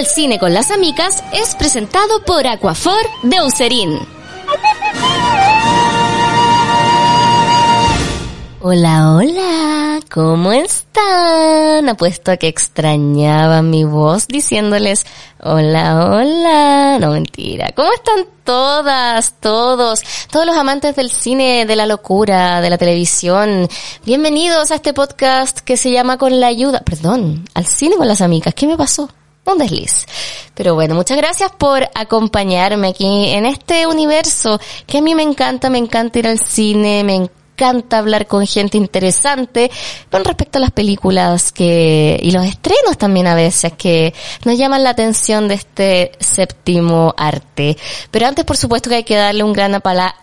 Al cine con las amigas es presentado por Aquafor de Eucerin. Hola, hola, ¿cómo están? Apuesto a que extrañaban mi voz diciéndoles hola, hola. No, mentira. ¿Cómo están todas, todos, todos los amantes del cine, de la locura, de la televisión? Bienvenidos a este podcast que se llama Con la ayuda, perdón, al cine con las amigas. ¿Qué me pasó? Un desliz. Pero bueno, muchas gracias por acompañarme aquí en este universo que a mí me encanta, me encanta ir al cine, me encanta hablar con gente interesante con respecto a las películas que, y los estrenos también a veces que nos llaman la atención de este séptimo arte. Pero antes, por supuesto, que hay que darle un gran apala,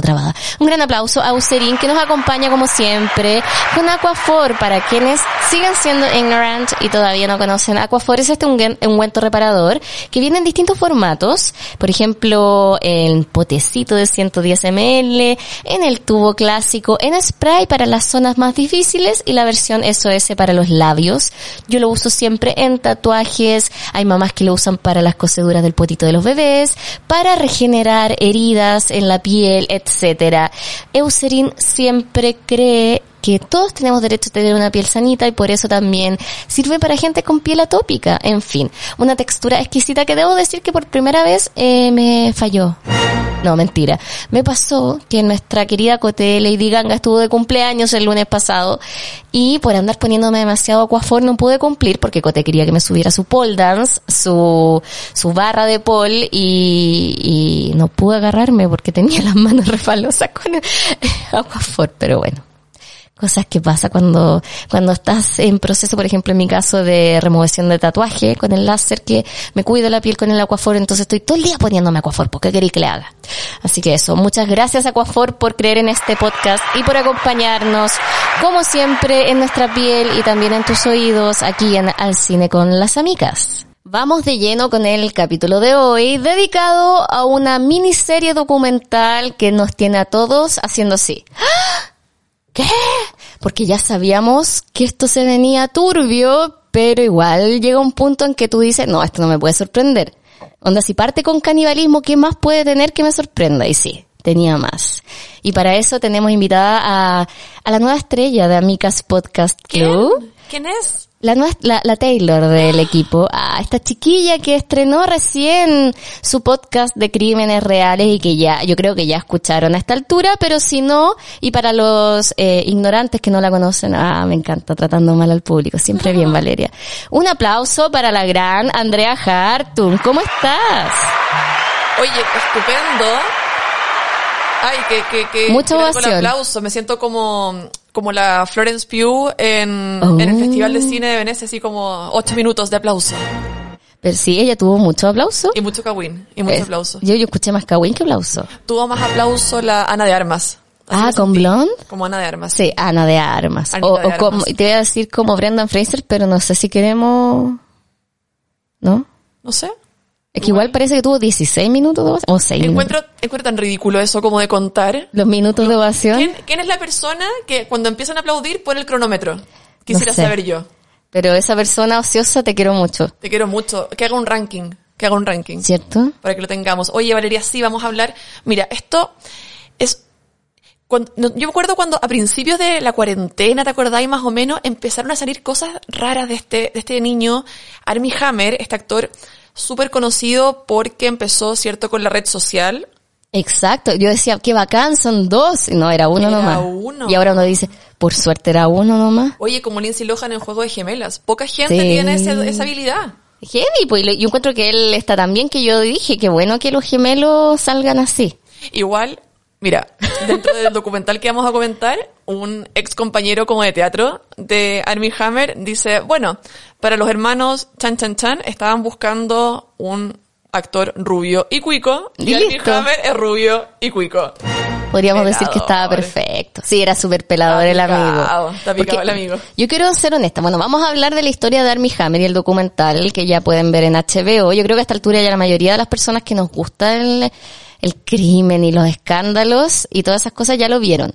trabada. Un gran aplauso a Userin que nos acompaña como siempre con Aquafor para quienes sigan siendo ignorant y todavía no conocen. Aquafor es este ungüento reparador que viene en distintos formatos. Por ejemplo, en potecito de 110 ml, en el tubo clásico, en spray para las zonas más difíciles y la versión SOS para los labios. Yo lo uso siempre en tatuajes. Hay mamás que lo usan para las coseduras del potito de los bebés, para regenerar heridas en la piel etcétera. Eucerin siempre cree que todos tenemos derecho a tener una piel sanita y por eso también sirve para gente con piel atópica. En fin, una textura exquisita que debo decir que por primera vez eh, me falló. No, mentira. Me pasó que nuestra querida Cote Lady Ganga estuvo de cumpleaños el lunes pasado y por andar poniéndome demasiado aquafor no pude cumplir porque Cote quería que me subiera su pole dance, su, su barra de pole y, y no pude agarrarme porque tenía las manos refalosas con el aquafor, pero bueno cosas que pasa cuando, cuando estás en proceso, por ejemplo, en mi caso de remoción de tatuaje con el láser, que me cuido la piel con el Aquafor, entonces estoy todo el día poniéndome Aquafor, porque queréis que le haga? Así que eso, muchas gracias Aquafor por creer en este podcast y por acompañarnos, como siempre, en nuestra piel y también en tus oídos, aquí en Al Cine con las Amigas. Vamos de lleno con el capítulo de hoy, dedicado a una miniserie documental que nos tiene a todos haciendo así. ¡Ah! ¿Qué? Porque ya sabíamos que esto se venía turbio, pero igual llega un punto en que tú dices, no, esto no me puede sorprender. Onda, si parte con canibalismo, ¿qué más puede tener que me sorprenda? Y sí, tenía más. Y para eso tenemos invitada a, a la nueva estrella de Amicas Podcast Club. ¿Quién es? La, la, la, Taylor del equipo, a esta chiquilla que estrenó recién su podcast de crímenes reales y que ya, yo creo que ya escucharon a esta altura, pero si no, y para los eh, ignorantes que no la conocen, ah, me encanta tratando mal al público, siempre bien Valeria. Un aplauso para la gran Andrea Hartung, ¿cómo estás? Oye, estupendo. Ay, que, que, que. Mucha ovación. aplauso, me siento como como la Florence Pugh en, en, el Festival de oh. Cine de Venecia, así como ocho minutos de aplauso. Pero sí, ella tuvo mucho aplauso. Y mucho Kawin, y mucho aplauso. Yo, yo escuché más Kawin que aplauso. Tuvo más aplauso la Ana de Armas. ah, ¿con Blonde? Como Ana de Armas. Sí, Ana de Armas. o, o como, te voy a decir como Brendan Fraser, pero no sé si queremos... ¿No? No sé. Es que igual parece que tuvo 16 minutos de ovación. O 6 encuentro, encuentro tan ridículo eso como de contar. Los minutos de ovación. ¿quién, es la persona que cuando empiezan a aplaudir pone el cronómetro? Quisiera saber yo. Pero esa persona ociosa te quiero mucho. Te quiero mucho. Que haga un ranking. Que haga un ranking. ¿Cierto? Para que lo tengamos. Oye, Valeria, sí, vamos a hablar. Mira, esto es cuando, yo me acuerdo cuando a principios de la cuarentena, ¿te acordáis más o menos? Empezaron a salir cosas raras de este, de este niño, Armie Hammer, este actor súper conocido porque empezó, ¿cierto?, con la red social. Exacto, yo decía, qué bacán, son dos, y no, era uno era nomás. Uno. Y ahora uno dice, por suerte era uno nomás. Oye, como Lindsay Lohan en Juego de Gemelas, poca gente tiene esa habilidad. Heavy, pues yo encuentro que él está tan bien que yo dije, qué bueno que los gemelos salgan así. Igual, Mira, dentro del documental que vamos a comentar, un ex compañero como de teatro de Armie Hammer dice, bueno, para los hermanos Chan Chan Chan estaban buscando un actor rubio y cuico y, Armie Hammer es rubio y cuico. Podríamos decir que estaba perfecto. Sí, era súper pelador el amigo. Está picado el amigo. Yo quiero ser honesta. Bueno, vamos a hablar de la historia de Armie Hammer y el documental que ya pueden ver en HBO. Yo creo que a esta altura ya la mayoría de las personas que nos gusta el el crimen y los escándalos y todas esas cosas ya lo vieron.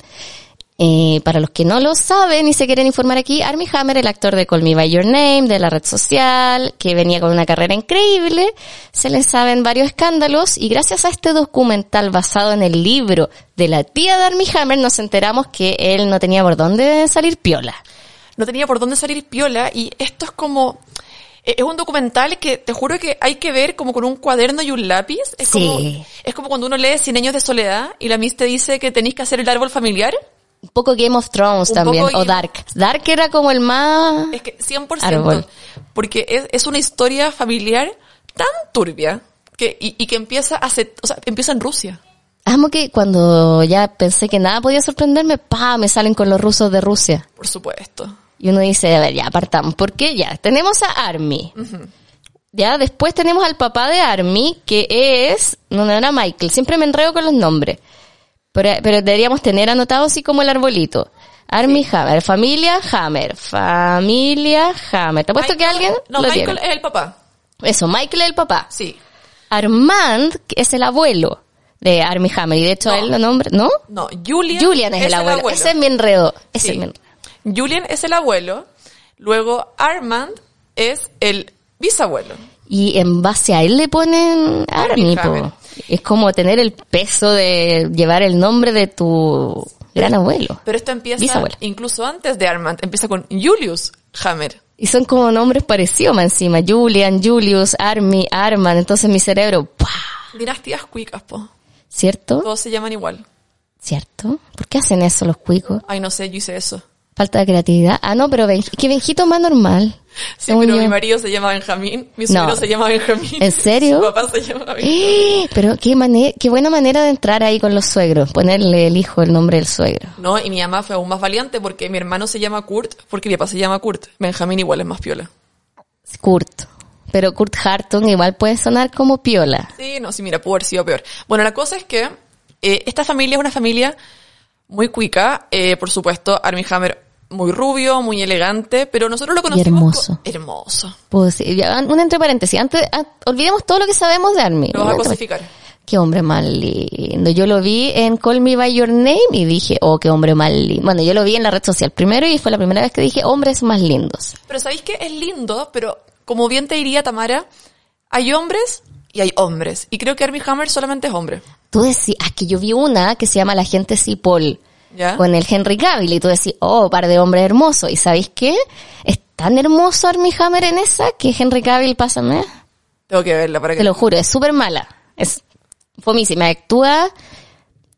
Eh, para los que no lo saben y se quieren informar aquí, Armie Hammer, el actor de Call Me By Your Name, de la red social, que venía con una carrera increíble, se le saben varios escándalos y gracias a este documental basado en el libro de la tía de Armie Hammer nos enteramos que él no tenía por dónde salir piola. No tenía por dónde salir piola y esto es como... eh, Es un documental que te juro que hay que ver como con un cuaderno y un lápiz. Es, Sí. como, es como cuando uno lee Cien años de soledad y la Miss te dice que tenéis que hacer el árbol familiar. Un poco Game of Thrones Un también, o Dark. Dark era como el más... Es que 100%. Árbol. Porque es, es una historia familiar tan turbia que, y, y que empieza hace, o sea, empieza en Rusia. Amo que cuando ya pensé que nada podía sorprenderme, pa, me salen con los rusos de Rusia. Por supuesto. Y uno dice, a ver, ya apartamos. Porque ya, tenemos a Army. Ya, después tenemos al papá de Army, que es, no, no era Michael, siempre me enredo con los nombres. Pero, pero deberíamos tener anotado así como el arbolito. Army Hammer, familia Hammer, familia Hammer. Te apuesto que Michael- alguien No, lo Michael tiene. es el papá. Eso, Michael es el papá. Sí. Armand que es el abuelo de Army Hammer. Y de hecho No. él lo nombra, ¿no? No, Julian, Julian es, el abuelo. Ese es mi enredo. Ese Sí. es mi enredo. Julian es el abuelo. Luego Armand es el bisabuelo. Y en base a él le ponen Army, po. Es como tener el peso de llevar el nombre de tu gran abuelo. Pero esto empieza Bisabuelo. incluso antes de Armand. Empieza con Julius Hammer. Y son como nombres parecidos más encima. Julian, Julius, Army, Arman. Entonces mi cerebro, ¡pah! Dinastías cuicas, po. ¿Cierto? Todos se llaman igual. ¿Cierto? ¿Por qué hacen eso los cuicos? Ay, no sé, yo hice eso. Falta de creatividad. Ah, no, pero Ben- que Benjito más normal. Sí, pero yo. mi marido se llama Benjamín, mi suegro No. se llama Benjamín. ¿En serio? Su papá se llama Benjamín. Pero qué, qué buena manera de entrar ahí con los suegros. Ponerle el hijo el nombre del suegro. No, y mi mamá fue aún más valiente porque mi hermano se llama Kurt, porque mi papá se llama Kurt. Benjamín igual es más piola. Kurt. Pero Kurt Hartung igual puede sonar como piola. Sí, no, sí, mira, pudo haber sido peor. Bueno, la cosa es que eh, esta familia es una familia muy cuica, eh, por supuesto, Armie Hammer muy rubio, muy elegante, pero nosotros lo conocimos hermoso. co- hermoso. Decir, ya, un entre paréntesis. Antes, ah, olvidemos todo lo que sabemos de Army. Lo vas a cosificar. Qué hombre más lindo. Yo lo vi en Call Me By Your Name y dije, oh, qué hombre más lindo. Bueno, yo lo vi en la red social primero y fue la primera vez que dije, hombres más lindos. Pero ¿sabéis que es lindo? Pero como bien te diría Tamara, hay hombres y hay hombres. Y creo que Armie Hammer solamente es hombre. Tú decís, ah, que yo vi una que se llama La gente Cipoll. ¿Ya? Con el Henry Cavill y tú decís, oh, par de hombres hermosos. ¿Y sabéis qué? Es tan hermoso Armie Hammer en esa que Henry Cavill, pásame. Tengo que verla para que... Te lo juro, es súper mala. Es fomísima. Actúa,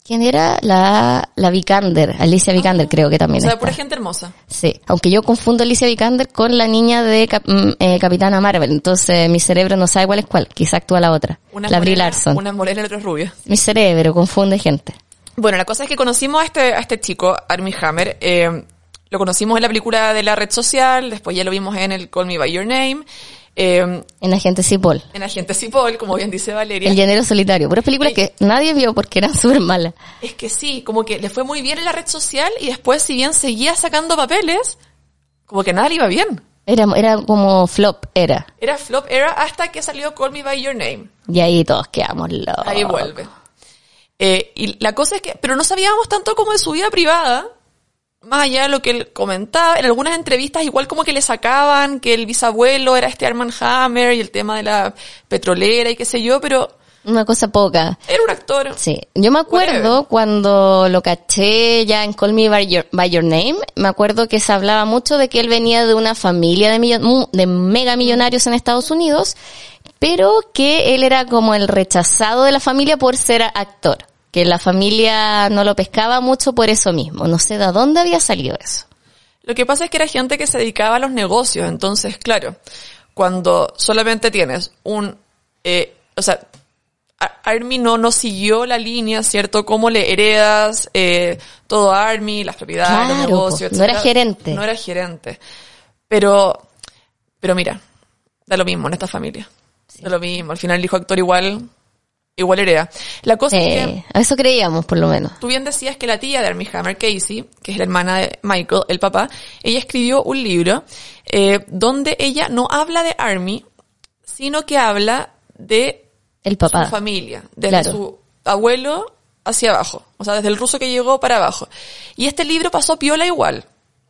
¿quién era? La, la Vikander, Alicia Vikander creo que O también sea, está. pura gente hermosa. Sí, aunque yo confundo a Alicia Vikander con la niña de Cap- mm, eh, Capitana Marvel, entonces mi cerebro no sabe cuál es cuál, quizá actúa la otra, Una la Brie morena, Larson. Una morena y la otra rubia. Mi cerebro confunde gente. Bueno, la cosa es que conocimos a este, a este chico, Armie Hammer. eh, lo conocimos en la película de la red social, después ya lo vimos en el Call Me By Your Name, eh, En Agente Cipoll. en Agente Cipol, como bien dice Valeria. El llanero solitario, puras películas que nadie vio porque eran súper malas. Es que sí, como que le fue muy bien en la red social y después, si bien seguía sacando papeles, como que nada le iba bien. Era, era como flop, era. Era flop era hasta que salió Call Me By Your Name. Y ahí todos quedamos locos. Ahí vuelve. Eh, y la cosa es que, pero no sabíamos tanto como de su vida privada, más allá de lo que él comentaba. En algunas entrevistas igual como que le sacaban que el bisabuelo era este Armand Hammer y el tema de la petrolera y qué sé yo, pero Una cosa poca. era un actor. Sí, yo me acuerdo Whatever. cuando lo caché ya en Call Me By Your, By Your Name, me acuerdo que se hablaba mucho de que él venía de una familia de, millo- mu- de mega millonarios en Estados Unidos, pero que él era como el rechazado de la familia por ser actor, que la familia no lo pescaba mucho por eso mismo, no sé de dónde había salido eso. Lo que pasa es que era gente que se dedicaba a los negocios, entonces, claro, cuando solamente tienes un, eh, o sea, Army no, no siguió la línea, ¿cierto? Cómo le heredas eh, todo a Army, las propiedades, los negocios, po, no era gerente. No era gerente. Pero, pero mira, da lo mismo en esta familia. Da lo mismo. Al final el hijo actor igual, igual hereda. La cosa es que Eh, a eso creíamos por lo menos. Tú bien decías que la tía de Armie Hammer, Casey, que es la hermana de Michael, el papá, ella escribió un libro eh, donde ella no habla de Armie, sino que habla de El su papá. familia, desde Claro. su abuelo hacia abajo. O sea, desde el ruso que llegó para abajo. Y este libro pasó piola igual.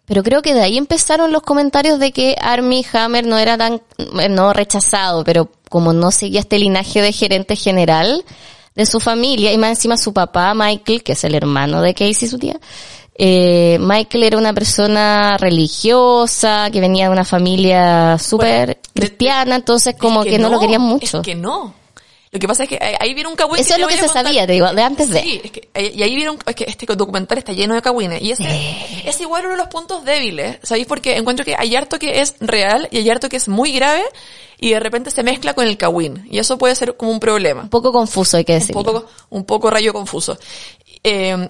Pero creo que de ahí empezaron los comentarios de que Armie Hammer no era tan, no rechazado, pero como no seguía este linaje de gerente general de su familia, y más encima su papá, Michael, que es el hermano de Casey, su tía, eh, Michael era una persona religiosa, que venía de una familia súper Bueno, cristiana, entonces como Es que, no, lo querían mucho. Es que no. Lo que pasa es que ahí- viene un cagüín. Eso es lo que se contar. sabía, te digo, de antes de. Sí, es que, eh, y ahí vieron, es que este documental está lleno de cagüines. Y ese, es igual uno de los puntos débiles, ¿sabéis? Porque encuentro que hay harto que es real y hay harto que es muy grave y de repente se mezcla con el cagüín. Y eso puede ser como un problema. Un poco confuso, hay que Un decirlo. poco, un poco rayo confuso. Eh,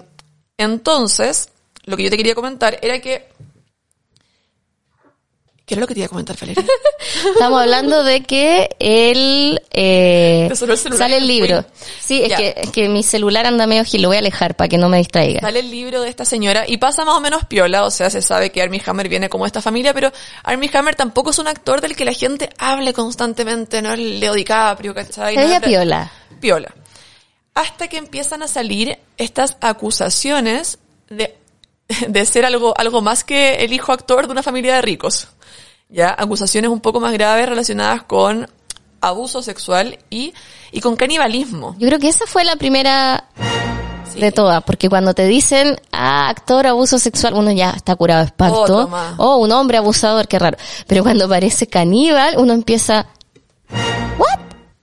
entonces, lo que yo te quería comentar era que... ¿Qué era lo que te iba a comentar, Valeria? Estamos hablando de que él eh, el sale el libro. Sí, es que, es que mi celular anda medio gil, lo voy a alejar para que no me distraiga. Sale el libro de esta señora y pasa más o menos piola, o sea, se sabe que Armie Hammer viene como esta familia, pero Armie Hammer tampoco es un actor del que la gente hable constantemente, no es Leo DiCaprio, ¿cachai? Se No de- piola. Piola. Hasta que empiezan a salir estas acusaciones de, de ser algo, algo más que el hijo actor de una familia de ricos. Ya, acusaciones un poco más graves relacionadas con abuso sexual y, y con canibalismo. Yo creo que esa fue la primera Sí. de todas, porque cuando te dicen, ah, actor, abuso sexual, uno ya está curado de espanto. Otro más. Oh, un hombre abusador, qué raro. Pero cuando aparece caníbal, uno empieza, ¿what?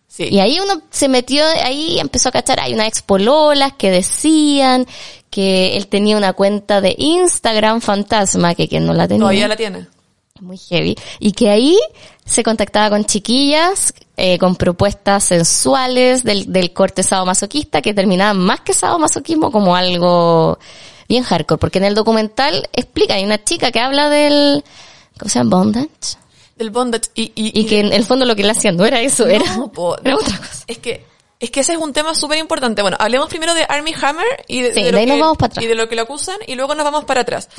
Sí. Y ahí uno se metió ahí empezó a cachar, hay unas expololas que decían que él tenía una cuenta de Instagram fantasma, que quien no la tenía. Todavía la tiene. Muy heavy, y que ahí se contactaba con chiquillas, eh, con propuestas sensuales del, del corte sadomasoquista que terminaban más que sadomasoquismo como algo bien hardcore, porque en el documental explica, hay una chica que habla del, ¿cómo se llama? Bondage. Del bondage. Y, y, Y que en el fondo lo que él hacía no era eso, era, No, po, era otra cosa. Es que, es que ese es un tema súper importante. Bueno, hablemos primero de Army Hammer y de, Sí, de de ahí lo nos que, vamos para atrás. y de lo que lo acusan y luego nos vamos para atrás.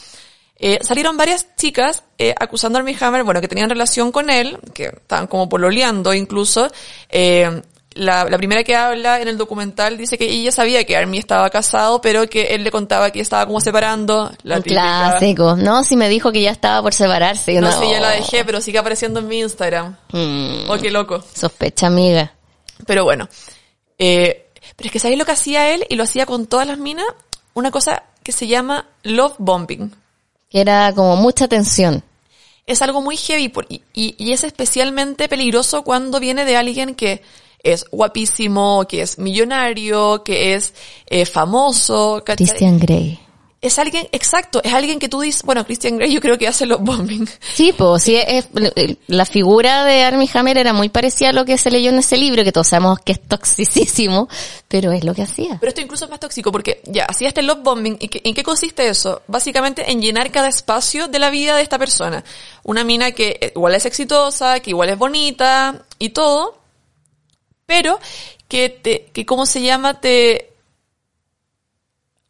Eh, salieron varias chicas eh, acusando a Armie Hammer, bueno, que tenían relación con él, que estaban como pololeando incluso. Eh, la, la primera que habla en el documental dice que ella sabía que Armie estaba casado, pero que él le contaba que estaba como separando. La típica, clásico. No, si me dijo que ya estaba por separarse. No uno, sé, ya la dejé, pero sigue apareciendo en mi Instagram. mm, Oh, qué loco. sospecha, amiga. Pero bueno. Eh, pero es que ¿sabéis lo que hacía él? Y lo hacía con todas las minas. Una cosa que se llama love bombing. Que era como mucha tensión. Es algo muy heavy por- y, y- y es especialmente peligroso cuando viene de alguien que es guapísimo, que es millonario, que es eh, famoso. ¿cachai? Christian Grey. Es alguien, exacto, es alguien que tú dices, bueno, Christian Grey yo creo que hace love bombing. Sí, pues sí, es, la figura de Armie Hammer era muy parecida a lo que se leyó en ese libro, que todos sabemos que es toxicísimo, pero es lo que hacía. Pero esto incluso es más tóxico porque ya, hacía este love bombing. ¿Y en qué consiste eso? Básicamente en llenar cada espacio de la vida de esta persona. Una mina que eh, igual es exitosa, que igual es bonita y todo, pero que te, que cómo se llama, te...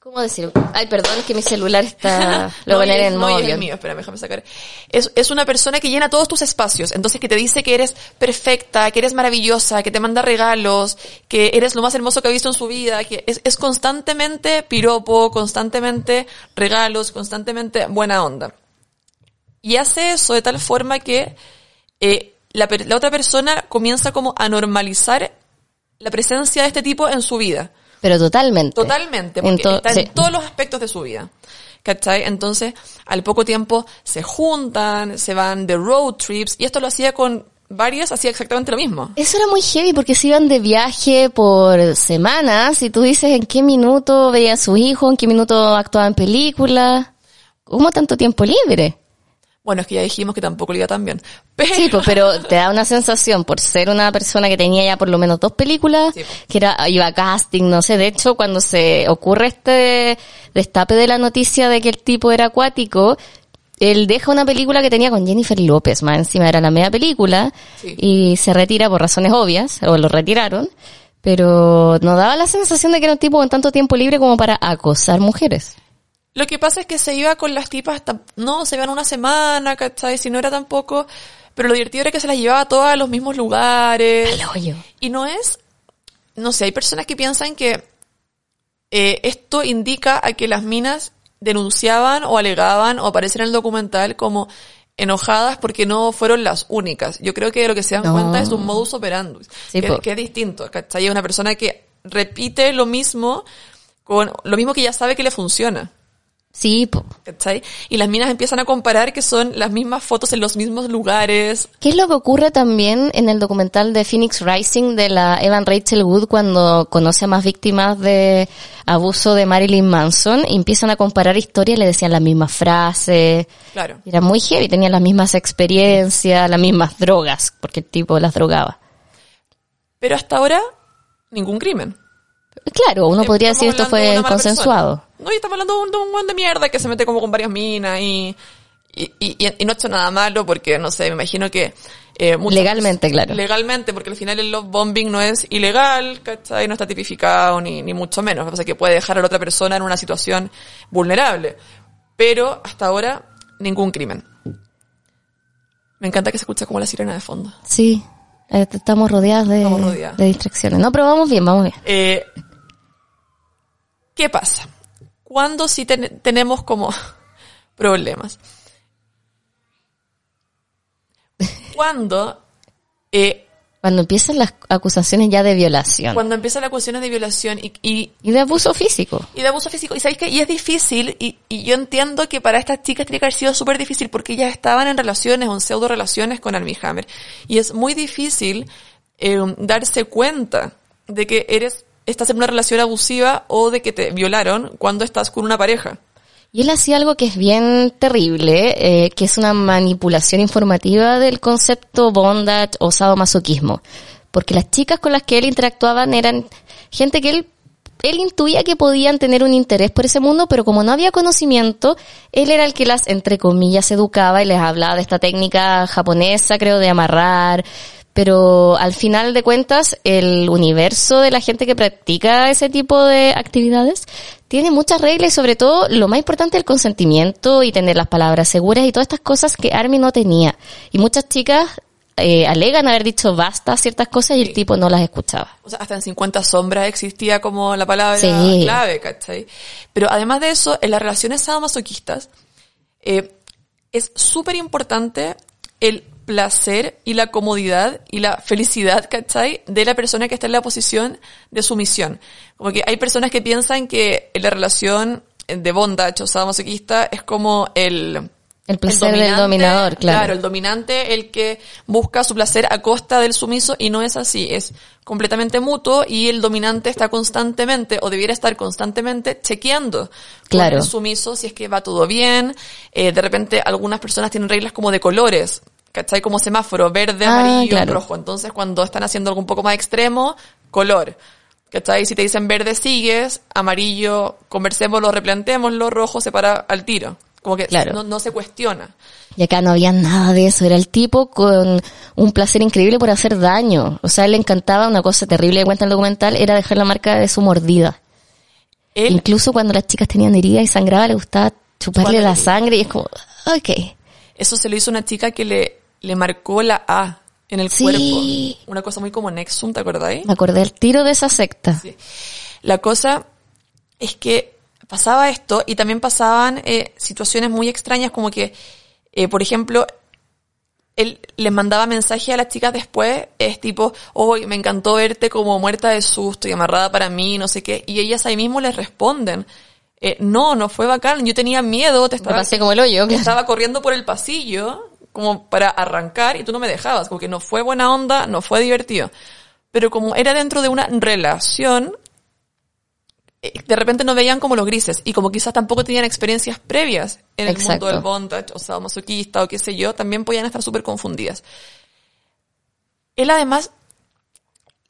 ¿Cómo decir? Ay, perdón, es que mi celular está, lo No, voy a es- en no, es el mío, déjame sacar. Es, es una persona que llena todos tus espacios, entonces que te dice que eres perfecta, que eres maravillosa, que te manda regalos, que eres lo más hermoso que ha visto en su vida, que es, es constantemente piropo, constantemente regalos, constantemente buena onda. Y hace eso de tal forma que eh, la otra persona comienza como a normalizar la presencia de este tipo en su vida. Pero totalmente. Totalmente, porque está sí. en todos los aspectos de su vida. ¿Cachai? Entonces, al poco tiempo se juntan, se van de road trips, y esto lo hacía con varias, hacía exactamente lo mismo. Eso era muy heavy porque se iban de viaje por semanas y tú dices en qué minuto veía a su hijo, en qué minuto actuaba en películas. ¿Cómo tanto tiempo libre? Bueno, es que ya dijimos que tampoco le iba tan bien. Pero, Sí, pues, pero te da una sensación por ser una persona que tenía ya por lo menos dos películas, Sí, pues. que era, iba a casting, no sé, de hecho cuando se ocurre este destape de la noticia de que el tipo era acuático, él deja una película que tenía con Jennifer López, más encima era la media película, Sí. y se retira por razones obvias, o lo retiraron, pero no daba la sensación de que era un tipo con tanto tiempo libre como para acosar mujeres. Lo que pasa es que se iba con las tipas, hasta, no, se iban una semana, ¿cachai? Si no era tampoco, pero lo divertido era que se las llevaba todas a los mismos lugares. Al hoyo. Y no es, no sé, hay personas que piensan que eh, esto indica a que las minas denunciaban o alegaban o aparecen en el documental como enojadas porque no fueron las únicas. Yo creo que lo que se dan No. cuenta es un modus operandi, Sí, que, que es distinto, ¿cachai? Es una persona que repite lo mismo con lo mismo que ya sabe que le funciona. Sí, po. ¿Cachai? Y las minas empiezan a comparar que son las mismas fotos en los mismos lugares. ¿Qué es lo que ocurre también en el documental de Phoenix Rising de la Evan Rachel Wood cuando conoce a más víctimas de abuso de Marilyn Manson? Y empiezan a comparar historias, le decían las mismas frases. Claro. Era muy heavy, tenían las mismas experiencias, las mismas drogas, porque el tipo las drogaba. Pero hasta ahora, ningún crimen. Claro, uno podría Estamos decir esto de fue consensuado. persona. No, y estamos hablando de un, de un buen de mierda que se mete como con varias minas y, y, y, y no ha hecho nada malo porque, no sé, me imagino que... eh, muchas- Legalmente, claro. Legalmente, porque al final el love bombing no es ilegal, ¿cachai? No está tipificado ni, ni mucho menos. Lo que pasa es que puede dejar a la otra persona en una situación vulnerable. Pero hasta ahora, ningún crimen. Me encanta que se escuche como la sirena de fondo. Sí, eh, estamos rodeadas de, Estamos de distracciones. No, pero vamos bien, vamos bien. Eh, ¿Qué pasa? Cuando sí ten- tenemos como problemas. Cuando, eh, Cuando empiezan las acusaciones ya de violación cuando empiezan las acusaciones de violación y, y, y de abuso físico. y de abuso físico, y sabéis que y es difícil, y, y yo entiendo que para estas chicas tiene que haber sido súper difícil porque ellas estaban en relaciones en pseudo relaciones con Armie Hammer. Y es muy difícil eh, darse cuenta de que eres, estás en una relación abusiva o de que te violaron cuando estás con una pareja. Y él hacía algo que es bien terrible, eh, que es una manipulación informativa del concepto bondage o sadomasoquismo. Porque las chicas con las que él interactuaban eran gente que él, él intuía que podían tener un interés por ese mundo, pero como no había conocimiento, él era el que las, entre comillas, educaba y les hablaba de esta técnica japonesa, creo, de amarrar, pero al final de cuentas el universo de la gente que practica ese tipo de actividades tiene muchas reglas y sobre todo lo más importante el consentimiento y tener las palabras seguras y todas estas cosas que Army no tenía. Y muchas chicas eh, alegan haber dicho basta ciertas cosas y el tipo no las escuchaba. O sea, hasta en 50 sombras existía como la palabra Sí. clave, ¿cachai? Pero además de eso, en las relaciones sadomasoquistas, eh, es súper importante el placer y la comodidad y la felicidad, ¿cachai? De la persona que está en la posición de sumisión. Como que hay personas que piensan que la relación de bondage o sadomasoquista es como el... El placer del dominante, dominador, claro. Claro, el dominante, el que busca su placer a costa del sumiso y no es así, es completamente mutuo y el dominante está constantemente o debiera estar constantemente chequeando con Claro. el sumiso si es que va todo bien. Eh, de repente algunas personas tienen reglas como de colores, ¿cachai? Como semáforo, verde, Ah, amarillo, claro. rojo. Entonces cuando están haciendo algo un poco más extremo, color. ¿Cachai? Si te dicen verde sigues, amarillo conversémoslo, replantémoslo, rojo se para al tiro. Como que Claro. no, no se cuestiona. Y acá no había nada de eso, era el tipo con un placer increíble por hacer daño. O sea, él le encantaba una cosa terrible que cuenta en el documental, era dejar la marca de su mordida. Él, Incluso cuando las chicas tenían heridas y sangraba, le gustaba chuparle la sangre y es como, ok. eso se lo hizo una chica que le, le marcó la A en el Sí. cuerpo. Una cosa muy como Nexum, ¿te acordáis? Me acordé del tiro de esa secta. Sí. La cosa es que pasaba esto y también pasaban eh, situaciones muy extrañas como que, eh, por ejemplo, él les mandaba mensaje a las chicas después, es tipo, hoy me encantó verte como muerta de susto y amarrada para mí, no sé qué, y ellas ahí mismo les responden, eh, no, no fue bacán, yo tenía miedo, te estaba, pasé como el hoyo, claro. estaba corriendo por el pasillo como para arrancar y tú no me dejabas, como que no fue buena onda, no fue divertido. Pero como era dentro de una relación, eh, de repente no veían como los grises y como quizás tampoco tenían experiencias previas en el Exacto. mundo del bondage o sea, masoquista o qué sé yo, también podían estar súper confundidas. Él además,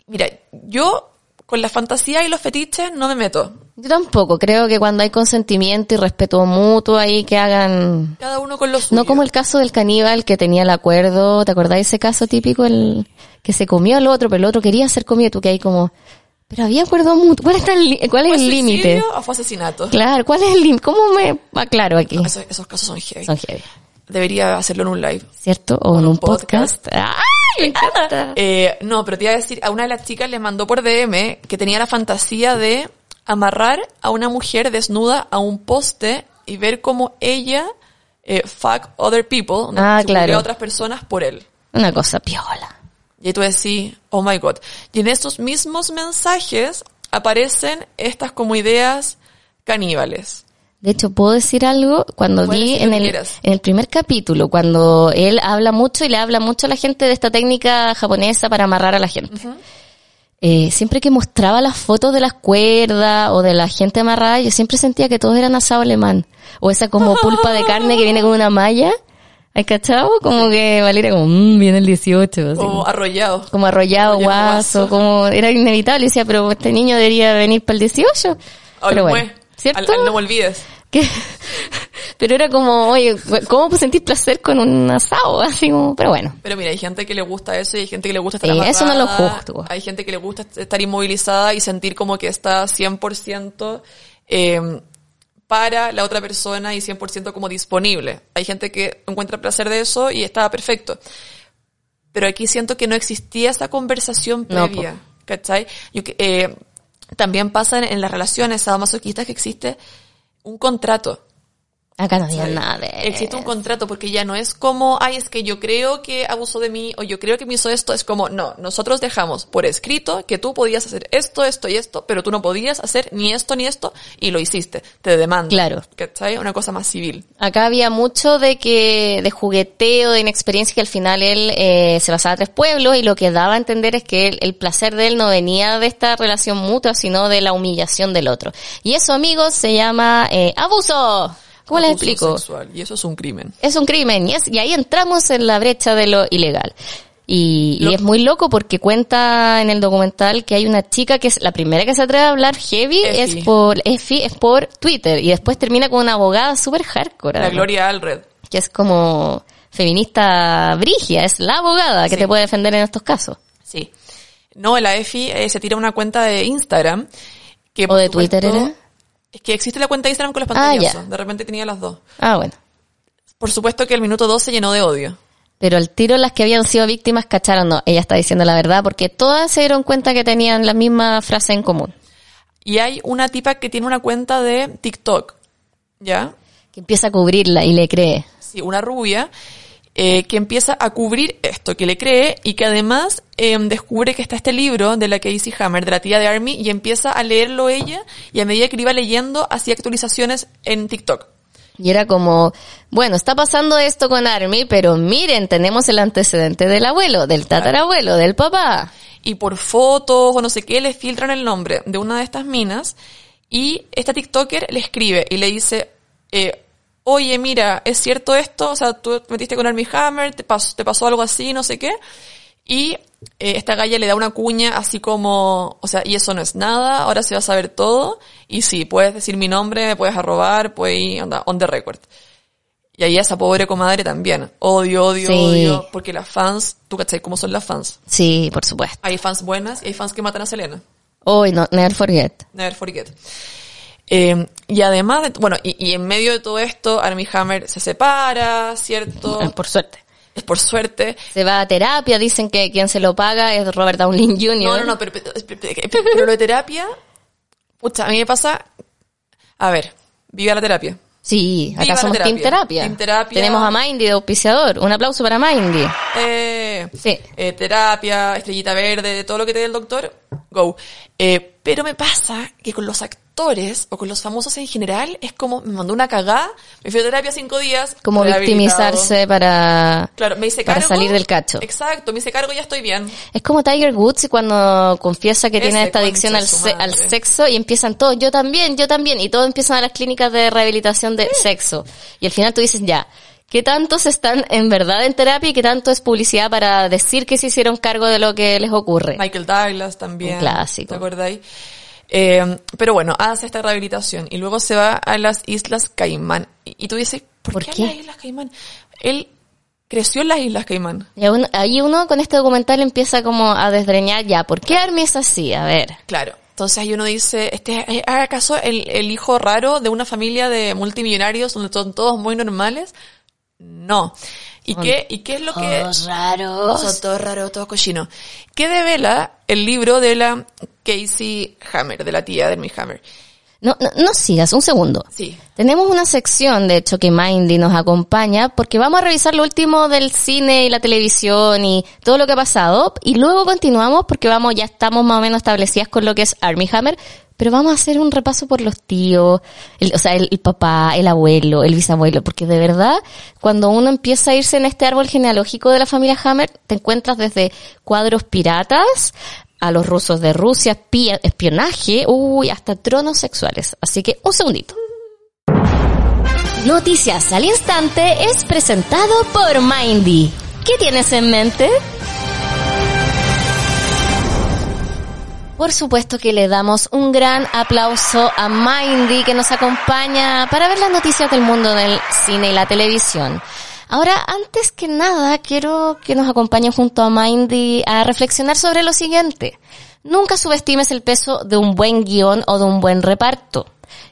mira, yo con la fantasía y los fetiches no me meto. Yo tampoco, creo que cuando hay consentimiento y respeto mutuo ahí que hagan... Cada uno con lo suyo. No como el caso del caníbal que tenía el acuerdo, ¿te acordáis ese caso típico? El que se comió al otro, pero el otro quería ser comido, tú que hay como... Pero había acuerdo mutuo, ¿cuál, está el, cuál es ¿Fue el límite? suicidio o fue asociato? Claro, ¿cuál es el límite? ¿Cómo me aclaro aquí? Esos, esos casos son heavy. Son heavy, Debería hacerlo en un live. ¿cierto? O en un un podcast. ¡Ay, me encanta! Eh, no, pero te iba a decir, a una de las chicas le mandó por DM que tenía la fantasía de amarrar a una mujer desnuda a un poste y ver cómo ella eh, fuck other people, ¿no? Ah, Se claro. culió a otras personas por él. Una cosa piola. Y tú decís, oh my god. Y en estos mismos mensajes aparecen estas como ideas caníbales. De hecho, puedo decir algo cuando vi decir en el, quieras. en el primer capítulo, cuando él habla mucho y le habla mucho a la gente de esta técnica japonesa para amarrar a la gente. Eh, siempre que mostraba las fotos de las cuerdas o de la gente amarrada, yo siempre sentía que todos eran asado alemán. O esa como pulpa de carne que viene con una malla. ¿Has cachado? Como que Valeria como, mmm, viene el 18. así. O arrollado. como arrollado, guaso, como era inevitable. Y decía, pero este niño debería venir para el 18. Al Pero bueno. ¿Cierto? Al, al no me olvides. Pero era como, oye, ¿cómo sentís placer con un asado? Así como, pero bueno. Pero mira, hay gente que le gusta eso y hay gente que le gusta estar Sí, eso no lo amarrada. juzgo. Hay gente que le gusta estar inmovilizada y sentir como que está 100% eh, para la otra persona y 100% como disponible. Hay gente que encuentra placer de eso y está perfecto. Pero aquí siento que no existía esa conversación No, previa. ¿Cachai? Yo que- eh, también pasa en, las relaciones sadomasoquistas que existe un contrato. Acá no había ¿sabes? nada de Existe un contrato porque ya no es como, ay, es que yo creo que abusó de mí o yo creo que me hizo esto. Es como, no, nosotros dejamos por escrito que tú podías hacer esto, esto y esto, pero tú no podías hacer ni esto ni esto y lo hiciste. Te demandan. Claro. ¿Cachai? Una cosa más civil. Acá había mucho de que, de jugueteo, de inexperiencia, que al final él eh, se basaba en tres pueblos y lo que daba a entender es que él- el placer de él no venía de esta relación mutua, sino de la humillación del otro. Y eso, amigos, se llama eh, abuso. ¿Cómo les explico? sexual. Y eso es un crimen. Es un crimen y, es, y ahí entramos en la brecha de lo ilegal. Y, y es muy loco porque cuenta en el documental que hay una chica que es la primera que se atreve a hablar heavy Effie. es por Effie, es por Twitter y después termina con una abogada súper hardcore. La Gloria Alred. Que es como feminista brigia, es la abogada que Sí. te puede defender en estos casos. Sí. No, la EFI eh, se tira una cuenta de Instagram. Que ¿O de Twitter era? Es que existe la cuenta de Instagram con los Ah, pantallazos. ya. De repente tenía las dos. Ah, bueno. Por supuesto que el minuto 2 se llenó de odio. Pero al tiro las que habían sido víctimas cacharon, no, ella está diciendo la verdad porque todas se dieron cuenta que tenían la misma frase en común. Y hay una tipa que tiene una cuenta de TikTok, ¿ya? Que empieza a cubrirla y le cree. Sí, una rubia, eh, que empieza a cubrir esto, que le cree y que además eh, descubre que está este libro de la Casey Hammer, de la tía de Army, y empieza a leerlo ella y a medida que lo iba leyendo hacía actualizaciones en TikTok. Y era como, bueno, está pasando esto con Army, pero miren, tenemos el antecedente del abuelo, del tatarabuelo, del papá. y por fotos o no sé qué le filtran el nombre de una de estas minas y esta TikToker le escribe y le dice, eh, oye, mira, ¿es cierto esto? O sea, tú te metiste con Armie Hammer, te pasó, te pasó algo así, no sé qué. Y eh, esta galla le da una cuña así como, o sea, y eso no es nada, ahora se va a saber todo. Y sí, puedes decir mi nombre, me puedes arrobar, puedes ir onda, on the record. Y ahí esa pobre comadre también. Odio, odio, Sí. odio. Porque las fans, tú cachai cómo son las fans. Sí, por supuesto. Hay fans buenas y hay fans que matan a Selena. Hoy no, never forget. Never forget. Eh, y además, de- bueno, y, y en medio de todo esto, Armie Hammer se separa, ¿cierto? Eh, Por suerte. Es por suerte. Se va a terapia, dicen que quien se lo paga es Robert Downey Jr. No, no, no, pero, pero, pero- pero lo de terapia, pucha, a mí me pasa, a ver, viva la terapia. Sí, acá somos Team. Terapia. Team Terapia. Tenemos a Mindy de auspiciador. Un aplauso para Mindy. Eh, Sí. eh, terapia, estrellita verde, todo lo que te dé el doctor, go. Eh, pero me pasa que con los actores o con los famosos en general es como me mandó una cagada, me fui a terapia cinco días. Como victimizarse para, Claro, me hice para cargo. salir del cacho. Exacto, me hice cargo y ya estoy bien. Es como Tiger Woods cuando confiesa que tiene esta adicción al, se- al sexo y empiezan todos, yo también, yo también, y todos empiezan a las clínicas de rehabilitación de sexo. Y al final tú dices, ya, ¿qué tantos están en verdad en terapia y qué tanto es publicidad para decir que se hicieron cargo de lo que les ocurre? Michael Douglas también. Un clásico. ¿Te acordáis? Eh, pero bueno, hace esta rehabilitación y luego se va a las Islas Caimán. Y, y tú dices, ¿por, ¿Por qué, las Islas Caimán? Él creció en las Islas Caimán. Y aún- ahí uno con este documental empieza como a desdreñar, ya, ¿por qué Army es así? A ver. Claro. Entonces ahí uno dice, ¿este es acaso el, el hijo raro de una familia de multimillonarios donde son todos muy normales? No. ¿Y qué, ¿Y qué es lo que...? raros. Son todos raros, todos cochinos. ¿Qué devela el libro de la Casey Hammer, de la tía de mi Hammer. No, no, no sigas, un segundo. Sí. Tenemos una sección, de hecho, que Mindy nos acompaña porque vamos a revisar lo último del cine y la televisión y todo lo que ha pasado y luego continuamos porque vamos, ya estamos más o menos establecidas con lo que es Army Hammer, pero vamos a hacer un repaso por los tíos, el, o sea, el, el papá, el abuelo, el bisabuelo, porque de verdad, cuando uno empieza a irse en este árbol genealógico de la familia Hammer, te encuentras desde cuadros piratas a los rusos de Rusia, espionaje, uy, hasta tronos sexuales. Así que un segundito. Noticias al instante es presentado por Mindy. ¿Qué tienes en mente? Por supuesto que le damos un gran aplauso a Mindy que nos acompaña para ver las noticias del mundo del cine y la televisión. Ahora, antes que nada, quiero que nos acompañe junto a Mindy a reflexionar sobre lo siguiente. Nunca subestimes el peso de un buen guion o de un buen reparto.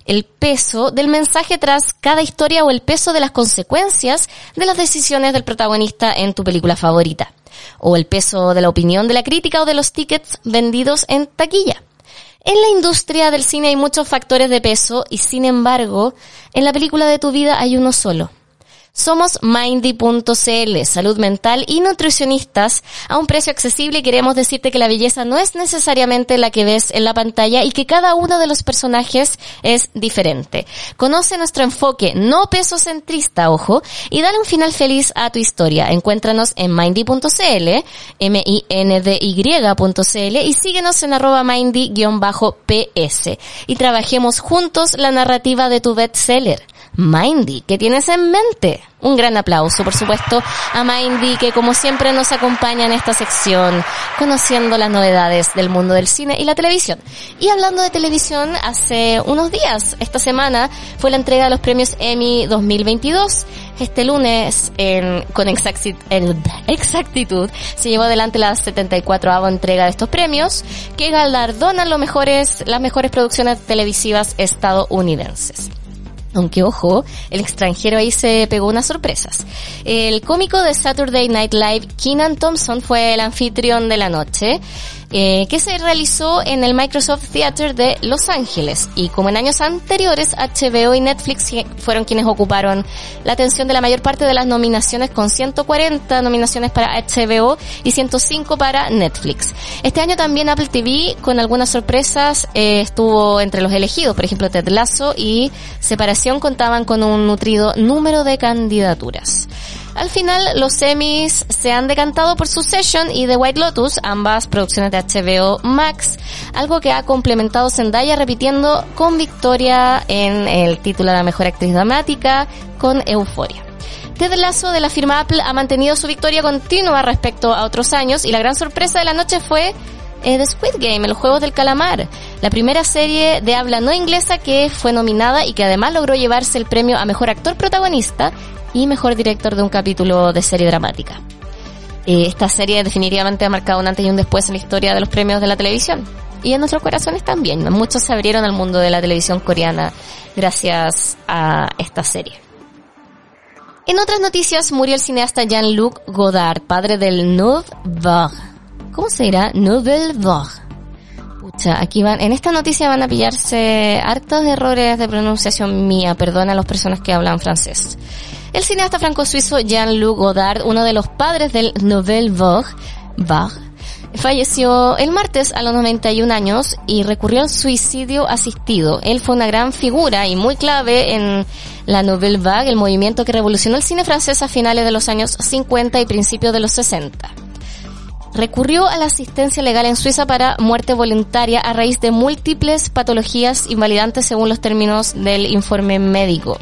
El peso del mensaje tras cada historia o el peso de las consecuencias de las decisiones del protagonista en tu película favorita. O el peso de la opinión de la crítica o de los tickets vendidos en taquilla. En la industria del cine hay muchos factores de peso y sin embargo, en la película de tu vida hay uno solo. Somos Mindy.cl, salud mental y nutricionistas a un precio accesible queremos decirte que la belleza no es necesariamente la que ves en la pantalla y que cada uno de los personajes es diferente. Conoce nuestro enfoque no pesocentrista, ojo, y dale un final feliz a tu historia. Encuéntranos en Mindy.cl, M-I-N-D-Y.cl y síguenos en arroba Mindy-PS y trabajemos juntos la narrativa de tu bestseller. Mindy, ¿qué tienes en mente? Un gran aplauso, por supuesto, a Mindy, que como siempre nos acompaña en esta sección, conociendo las novedades del mundo del cine y la televisión. Y hablando de televisión, hace unos días, esta semana, fue la entrega de los premios Emmy 2022. Este lunes, con exactitud, se llevó adelante la 74 entrega de estos premios, que galardonan los mejores, las mejores producciones televisivas estadounidenses. Aunque ojo, el extranjero ahí se pegó unas sorpresas. El cómico de Saturday Night Live, Keenan Thompson, fue el anfitrión de la noche, eh, que se realizó en el Microsoft Theater de Los Ángeles. Y como en años anteriores, HBO y Netflix fueron quienes ocuparon la atención de la mayor parte de las nominaciones, con 140 nominaciones para HBO y 105 para Netflix. Este año también Apple TV, con algunas sorpresas, eh, estuvo entre los elegidos. Por ejemplo, Ted Lasso y Separación contaban con un nutrido número de candidaturas. Al final, los Emmys se han decantado por Succession y The White Lotus, ambas producciones de HBO Max, algo que ha complementado Zendaya repitiendo con victoria en el título de la mejor actriz dramática con Euforia. Ted Lasso de la firma Apple ha mantenido su victoria continua respecto a otros años y la gran sorpresa de la noche fue eh, The Squid Game, el juego del calamar, la primera serie de habla no inglesa que fue nominada y que además logró llevarse el premio a mejor actor protagonista y mejor director de un capítulo de serie dramática. Eh, esta serie definitivamente ha marcado un antes y un después en la historia de los premios de la televisión. Y en nuestros corazones también. Muchos se abrieron al mundo de la televisión coreana gracias a esta serie. En otras noticias murió el cineasta Jean-Luc Godard, padre del Nouveau Vague. ¿Cómo se dirá? Nouvelle Vague. Pucha, aquí van, en esta noticia van a pillarse hartos errores de pronunciación mía, perdona a las personas que hablan francés. El cineasta franco-suizo Jean-Luc Godard, uno de los padres del Nouvelle Vague, Vague, falleció el martes a los 91 años y recurrió al suicidio asistido. Él fue una gran figura y muy clave en la Nouvelle Vague, el movimiento que revolucionó el cine francés a finales de los años 50 y principios de los 60 recurrió a la asistencia legal en Suiza para muerte voluntaria a raíz de múltiples patologías invalidantes según los términos del informe médico.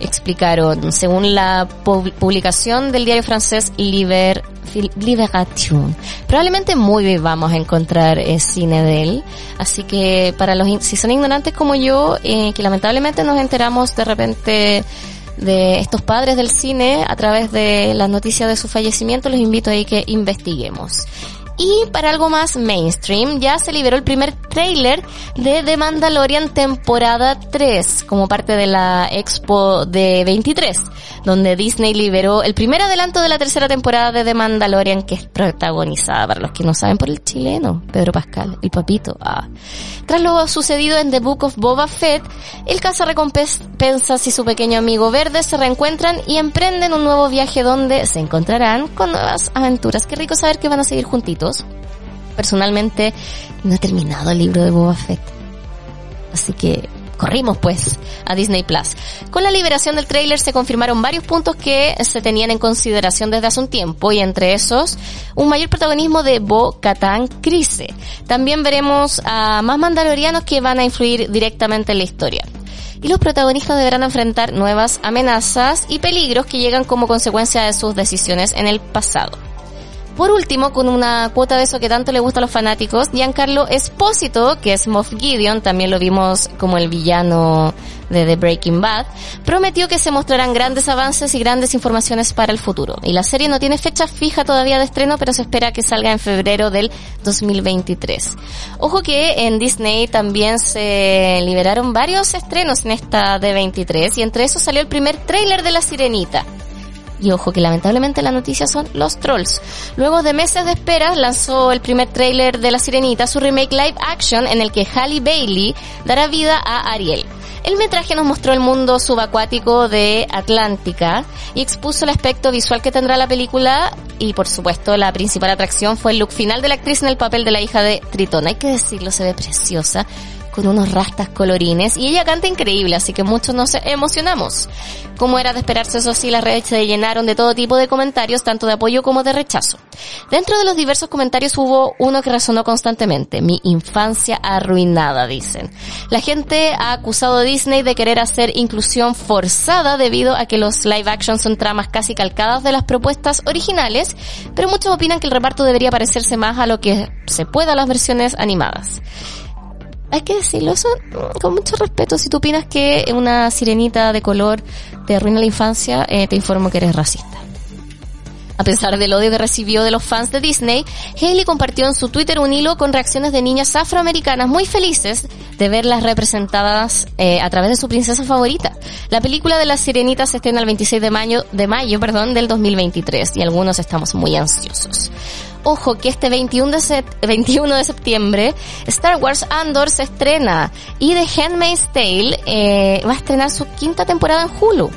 Explicaron, según la pu- publicación del diario francés Liber, Libération. Probablemente muy bien vamos a encontrar eh, cine de él. Así que para los, si son ignorantes como yo, eh, que lamentablemente nos enteramos de repente de estos padres del cine a través de las noticias de su fallecimiento, los invito ahí que investiguemos. Y para algo más mainstream, ya se liberó el primer tráiler de The Mandalorian temporada 3, como parte de la Expo de 23, donde Disney liberó el primer adelanto de la tercera temporada de The Mandalorian, que es protagonizada, para los que no saben, por el chileno, Pedro Pascal, el papito. Ah. Tras lo sucedido en The Book of Boba Fett, el cazarrecompensas y su pequeño amigo verde se reencuentran y emprenden un nuevo viaje donde se encontrarán con nuevas aventuras. Qué rico saber que van a seguir juntitos. Personalmente no he terminado el libro de Boba Fett. Así que corrimos pues a Disney Plus. Con la liberación del tráiler se confirmaron varios puntos que se tenían en consideración desde hace un tiempo y entre esos un mayor protagonismo de Bo Katan Crise. También veremos a más mandalorianos que van a influir directamente en la historia. Y los protagonistas deberán enfrentar nuevas amenazas y peligros que llegan como consecuencia de sus decisiones en el pasado. Por último, con una cuota de eso que tanto le gusta a los fanáticos, Giancarlo Espósito, que es Moff Gideon, también lo vimos como el villano de The Breaking Bad, prometió que se mostrarán grandes avances y grandes informaciones para el futuro. Y la serie no tiene fecha fija todavía de estreno, pero se espera que salga en febrero del 2023. Ojo que en Disney también se liberaron varios estrenos en esta D23 y entre esos salió el primer tráiler de La Sirenita. Y ojo que lamentablemente la noticia son los trolls. Luego de meses de espera lanzó el primer tráiler de La Sirenita, su remake live action en el que Halle Bailey dará vida a Ariel. El metraje nos mostró el mundo subacuático de Atlántica y expuso el aspecto visual que tendrá la película y por supuesto la principal atracción fue el look final de la actriz en el papel de la hija de Tritón. Hay que decirlo, se ve preciosa con unos rastas colorines y ella canta increíble, así que muchos nos emocionamos. Como era de esperarse, eso sí, las redes se llenaron de todo tipo de comentarios, tanto de apoyo como de rechazo. Dentro de los diversos comentarios hubo uno que resonó constantemente, mi infancia arruinada, dicen. La gente ha acusado a Disney de querer hacer inclusión forzada debido a que los live action son tramas casi calcadas de las propuestas originales, pero muchos opinan que el reparto debería parecerse más a lo que se pueda a las versiones animadas hay que decirlo eso con mucho respeto. Si tú opinas que una sirenita de color te arruina la infancia, eh, te informo que eres racista. A pesar del odio que recibió de los fans de Disney, Haley compartió en su Twitter un hilo con reacciones de niñas afroamericanas muy felices de verlas representadas eh, a través de su princesa favorita. La película de la sirenita se estrena el 26 de mayo, de mayo perdón, del 2023 y algunos estamos muy ansiosos ojo que este 21 de, 21 de septiembre Star Wars Andor se estrena y The Handmaid's Tale eh, va a estrenar su quinta temporada en Hulu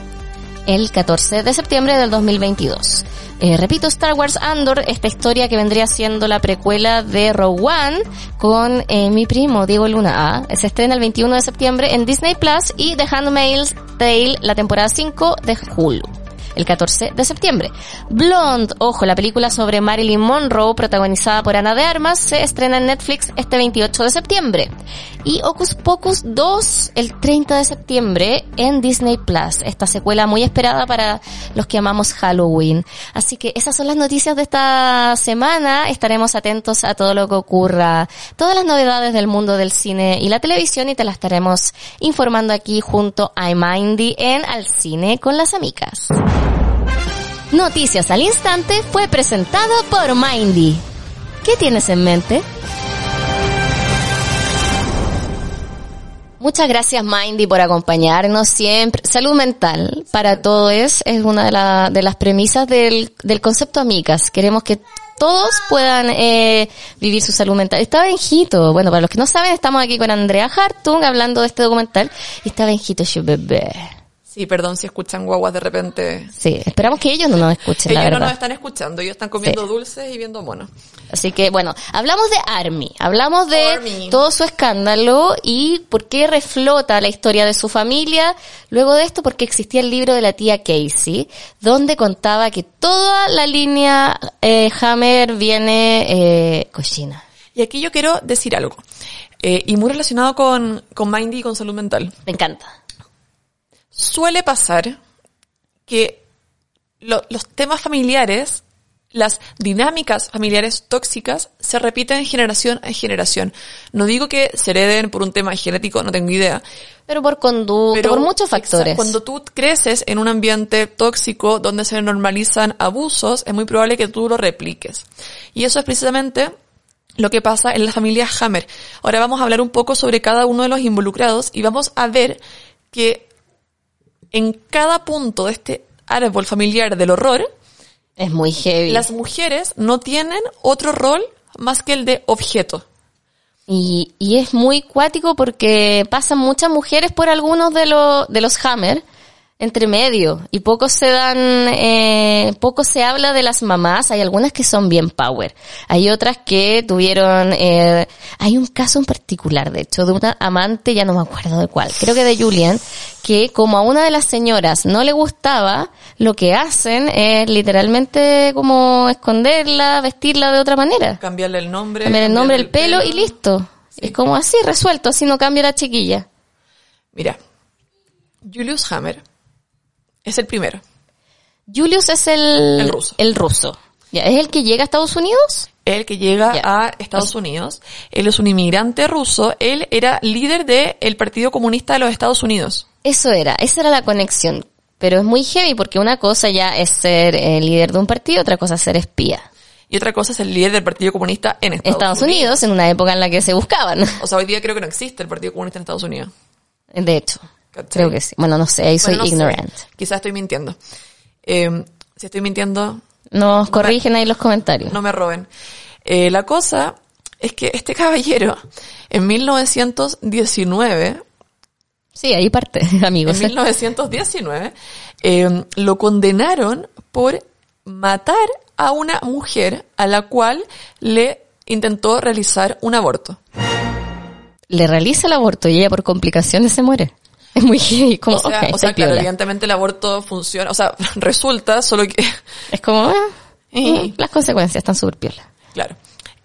el 14 de septiembre del 2022. Eh, repito, Star Wars Andor, esta historia que vendría siendo la precuela de Rogue One con eh, mi primo Diego Luna A. Se estrena el 21 de septiembre en Disney Plus y The Handmaid's Tale, la temporada 5 de Hulu el 14 de septiembre. Blonde, ojo, la película sobre Marilyn Monroe, protagonizada por Ana de Armas, se estrena en Netflix este 28 de septiembre. Y Ocus Pocus 2, el 30 de septiembre, en Disney Plus. Esta secuela muy esperada para los que amamos Halloween. Así que esas son las noticias de esta semana. Estaremos atentos a todo lo que ocurra, todas las novedades del mundo del cine y la televisión y te las estaremos informando aquí junto a Mindy en Al Cine con las Amigas. Noticias al Instante fue presentado por Mindy. ¿Qué tienes en mente? Muchas gracias Mindy por acompañarnos siempre. Salud mental para todos es una de, las premisas del, concepto Amigas. Queremos que todos puedan eh, vivir su salud mental. Está Benjito. Bueno, para los que no saben, estamos aquí con Andrea Hartung hablando de este documental. Está Benjito, su bebé. Sí, perdón si escuchan guaguas de repente. Sí, esperamos que ellos no nos escuchen, ellos la verdad. no nos están escuchando, ellos están comiendo dulces y viendo monos. Así que, bueno, hablamos de Army, hablamos de todo su escándalo y por qué reflota la historia de su familia. Luego de esto, porque existía el libro de la tía Casey, donde contaba que toda la línea eh, Hammer viene eh, cochina. Y aquí yo quiero decir algo, eh, y muy relacionado con, con Mindy y con salud mental. Me encanta suele pasar que los temas familiares las dinámicas familiares tóxicas se repiten generación a generación. No digo que se hereden por un tema genético, no tengo idea. Pero por conducta, por muchos factores. Cuando tú creces en un ambiente tóxico donde se normalizan abusos, es muy probable que tú lo repliques. Y eso es precisamente lo que pasa en la familia Hammer. Ahora vamos a hablar un poco sobre cada uno de los involucrados y vamos a ver que en cada punto de este árbol familiar del horror, Es muy heavy. las mujeres no tienen otro rol más que el de objeto. Y, y es muy cuático porque pasan muchas mujeres por algunos de los, de los Hammer entre medio y poco se dan, eh, poco se habla de las mamás. Hay algunas que son bien power. Hay otras que tuvieron, eh, hay un caso en particular, de hecho, de una amante, ya no me acuerdo de cuál, creo que de Julian, que como a una de las señoras no le gustaba, lo que hacen es literalmente como esconderla, vestirla de otra manera. Cambiarle el nombre. Cambiar el nombre, el cambiarle pelo y listo. Es como así, resuelto, así no cambia la chiquilla. Mira, Julius Hammer es el primero. Julius es el... El ruso. El ruso. Ya, ¿Es el que llega a Estados Unidos? El que llega a Estados Unidos. Él es un inmigrante ruso. Él era líder del Partido Comunista de los Estados Unidos. Eso era, esa era la conexión. Pero es muy heavy porque una cosa ya es ser eh, líder de un partido, otra cosa es ser espía. Y otra cosa es el líder del Partido Comunista en Estados, Estados Unidos, en una época en la que se buscaban. O sea, hoy día creo que no existe el Partido Comunista en Estados Unidos. De hecho, ¿Cachai? creo que sí. Bueno, no sé, ahí soy Bueno, no sé. ignorant. Quizás estoy mintiendo. Eh, si estoy mintiendo, Nos corrigen ahí los comentarios. no me roben. Eh, la cosa es que este caballero, en 1919, Sí, ahí parte, amigos. en 1919, eh, lo condenaron por matar a una mujer a la cual le intentó realizar un aborto. Le realiza el aborto y ella por complicaciones se muere. Es muy heavy, como, O sea, ok, o sea claro, evidentemente el aborto funciona, o sea, resulta, solo que, Es como, Y- mm, las consecuencias están súper piola. claro.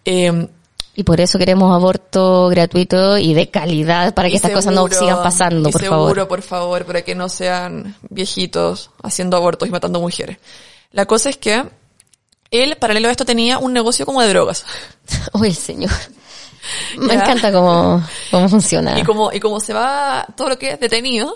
Eh, Y por eso queremos aborto gratuito y de calidad para que estas cosas no seguro- sigan pasando, y por seguro, favor. por favor, para que no sean viejitos haciendo abortos y matando mujeres. La cosa es que él, paralelo a esto, tenía un negocio como de drogas. Uy, el señor. Me Ya. encanta cómo, cómo funciona. Y como, y como se va todo lo que es detenido,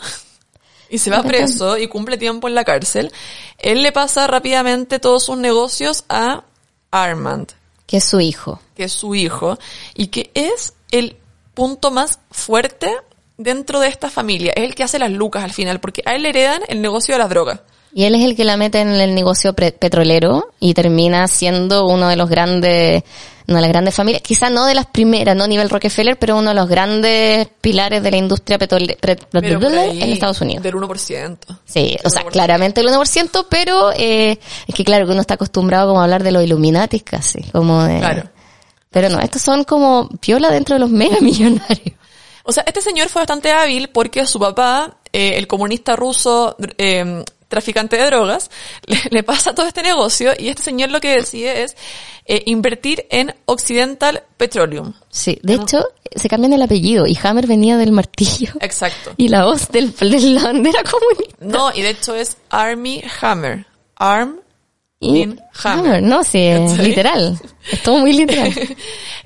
y se va preso y cumple tiempo en la cárcel, él le pasa rápidamente todos sus negocios a Armand, Que es su hijo. que es su hijo, y que es el punto más fuerte dentro de esta familia. Es el que hace las lucas al final, porque a él le heredan el negocio de las drogas. Y él es el que la mete en el negocio pre- petrolero y termina siendo uno de los grandes, una de las grandes familias, quizá no de las primeras, no a nivel Rockefeller, pero uno de los grandes pilares de la industria petrolera en Estados Unidos. Del 1%. Sí, o sea, 1%. claramente el 1%, pero eh, es que claro que uno está acostumbrado como a hablar de los Illuminati casi, como de... Claro. Pero no, estos son como piola dentro de los mega millonarios. O sea, este señor fue bastante hábil porque su papá, eh, el comunista ruso, eh, traficante de drogas, le, le pasa todo este negocio y este señor lo que decide es eh, invertir en Occidental Petroleum. Sí, de hecho, se cambian el apellido y Hammer venía del martillo. Exacto. Y la voz del, de la bandera comunista. No, y de hecho es Army Hammer. Arm in Hammer. no, sí, es ¿Cachai? literal. Es todo muy literal.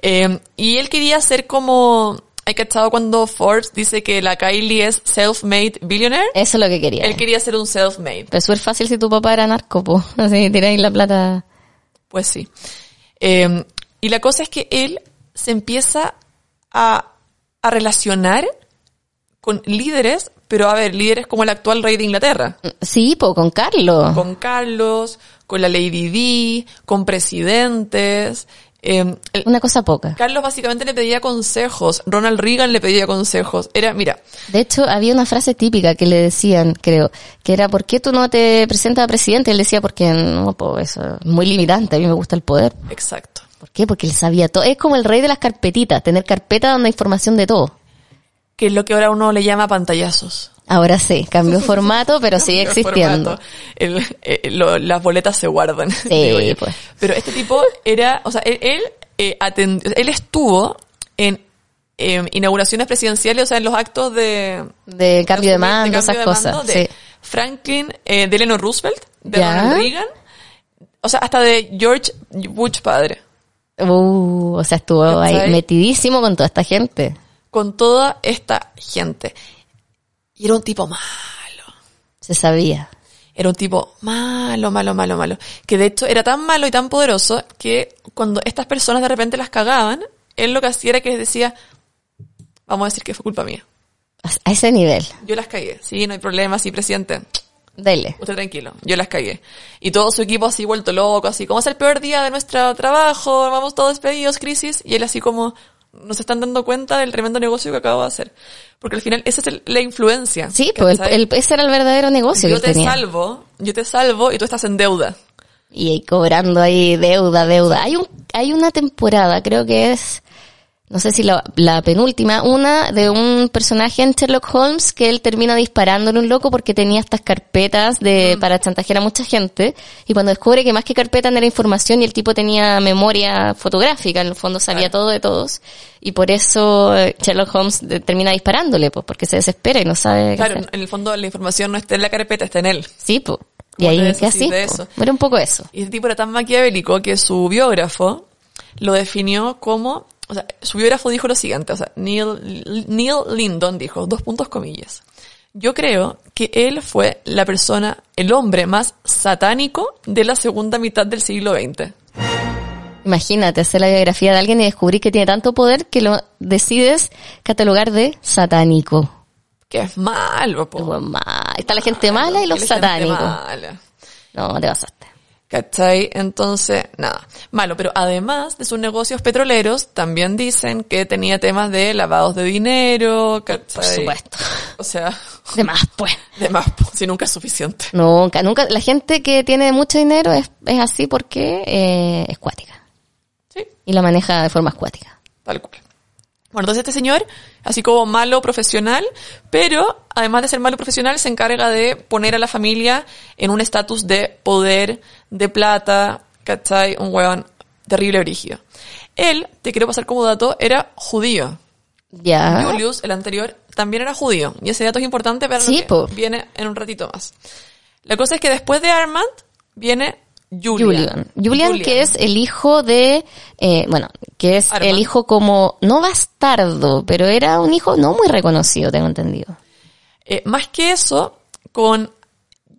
Eh, y él quería ser como, hay cachado cuando Forbes dice que la Kylie es self-made billionaire. Eso es lo que quería. Él quería ser un self-made. Pero es súper fácil si tu papá era narco, po. Así tiráis la plata. Pues sí. Eh, y la cosa es que él se empieza a, a relacionar con líderes, pero a ver, líderes como el actual rey de Inglaterra. Sí, po, con Carlos. Con Carlos, con la Lady Di, con presidentes. Eh, el- Una cosa poca. Carlos básicamente le pedía consejos. Ronald Reagan le pedía consejos. Era, mira, De hecho, había una frase típica que le decían, creo, que era, ¿por qué tú no te presentas a presidente? Él decía, porque no, pues eso es muy limitante, a mí me gusta el poder. exacto. ¿Por qué? Porque él sabía todo. Es como el rey de las carpetitas, tener carpeta donde hay información de todo. Que es lo que ahora uno le llama pantallazos. Ahora sí, cambió formato, pero sigue existiendo. El- eh, lo- las boletas se guardan. Sí, digo yo. pues. Pero este tipo era, o sea, él, él, eh, atendi- él estuvo en eh, inauguraciones presidenciales, o sea, en los actos de... De cambio de mando, cambio esas de cosas. mando de sí. Franklin eh, Delano Roosevelt, de Ya. Ronald Reagan, O sea, hasta de George Bush padre. Uh, o sea, estuvo ahí metidísimo con toda esta gente. Con toda esta gente. Y era un tipo malo. Se sabía. Era un tipo malo, malo, malo, malo. Que de hecho era tan malo y tan poderoso que cuando estas personas de repente las cagaban, él lo que hacía era que decía, vamos a decir que fue culpa mía. A a ese nivel. Yo las cagué. Sí, no hay problema, sí, presidente. Dele. Usted tranquilo, yo las cagué. Y todo su equipo así vuelto loco, así como es el peor día de nuestro trabajo, vamos todos despedidos, crisis. Y él así como, no se están dando cuenta del tremendo negocio que acabo de hacer. Porque al final esa es el- la influencia. Sí, pues el- ese era el verdadero negocio yo que te tenía. salvo, yo te salvo y tú estás en deuda. Y cobrando ahí deuda, deuda. Hay un, hay una temporada, creo que es, no sé si la, la penúltima, una de un personaje en Sherlock Holmes que él termina disparándole un loco porque tenía estas carpetas de, Mm. para chantajear a mucha gente. Y cuando descubre que más que carpeta era información y el tipo tenía memoria fotográfica, en el fondo sabía Claro. todo de todos. Y por eso eh, Sherlock Holmes de- termina disparándole, pues, porque se desespera y no sabe qué Claro, hacer. en el fondo la información no está en la carpeta, está en él. Sí, pues. Y ¿Cómo te ahí, ¿qué así? eso? Era un poco eso. Y ese tipo era tan maquiavélico que su biógrafo lo definió como, o sea, su biógrafo dijo lo siguiente, o sea, Neil, Neil Lindon dijo, dos puntos comillas. Yo creo que él fue la persona, el hombre más satánico de la segunda mitad del siglo XX. Imagínate hacer la biografía de alguien y descubrir que tiene tanto poder que lo decides catalogar de satánico. Que es malo, po. Está la gente mala y los satánicos. No, te pasaste. ¿Cachai? Entonces, nada, malo. Pero además de sus negocios petroleros, también dicen que tenía temas de lavados de dinero, ¿cachai? Por supuesto. O sea, De más, pues. de más, po, si nunca es suficiente. Nunca, nunca. La gente que tiene mucho dinero es, es así porque eh, es cuática. Sí, Y la maneja de forma acuática. tal cual. Bueno, entonces este señor, así como malo profesional, pero además de ser malo profesional, se encarga de poner a la familia en un estatus de poder, de plata, ¿cachai? Un hueón terrible brígido. Él, te quiero pasar como dato, era judío. Ya. Julius, el anterior, también era judío. Y ese dato es importante para Sí, viene en un ratito más. La cosa es que después de Armand viene Julian. Julian. Julian, que es el hijo de, eh, bueno, que es el hijo como, no bastardo, pero era un hijo no muy reconocido, tengo entendido. Eh, más que eso, con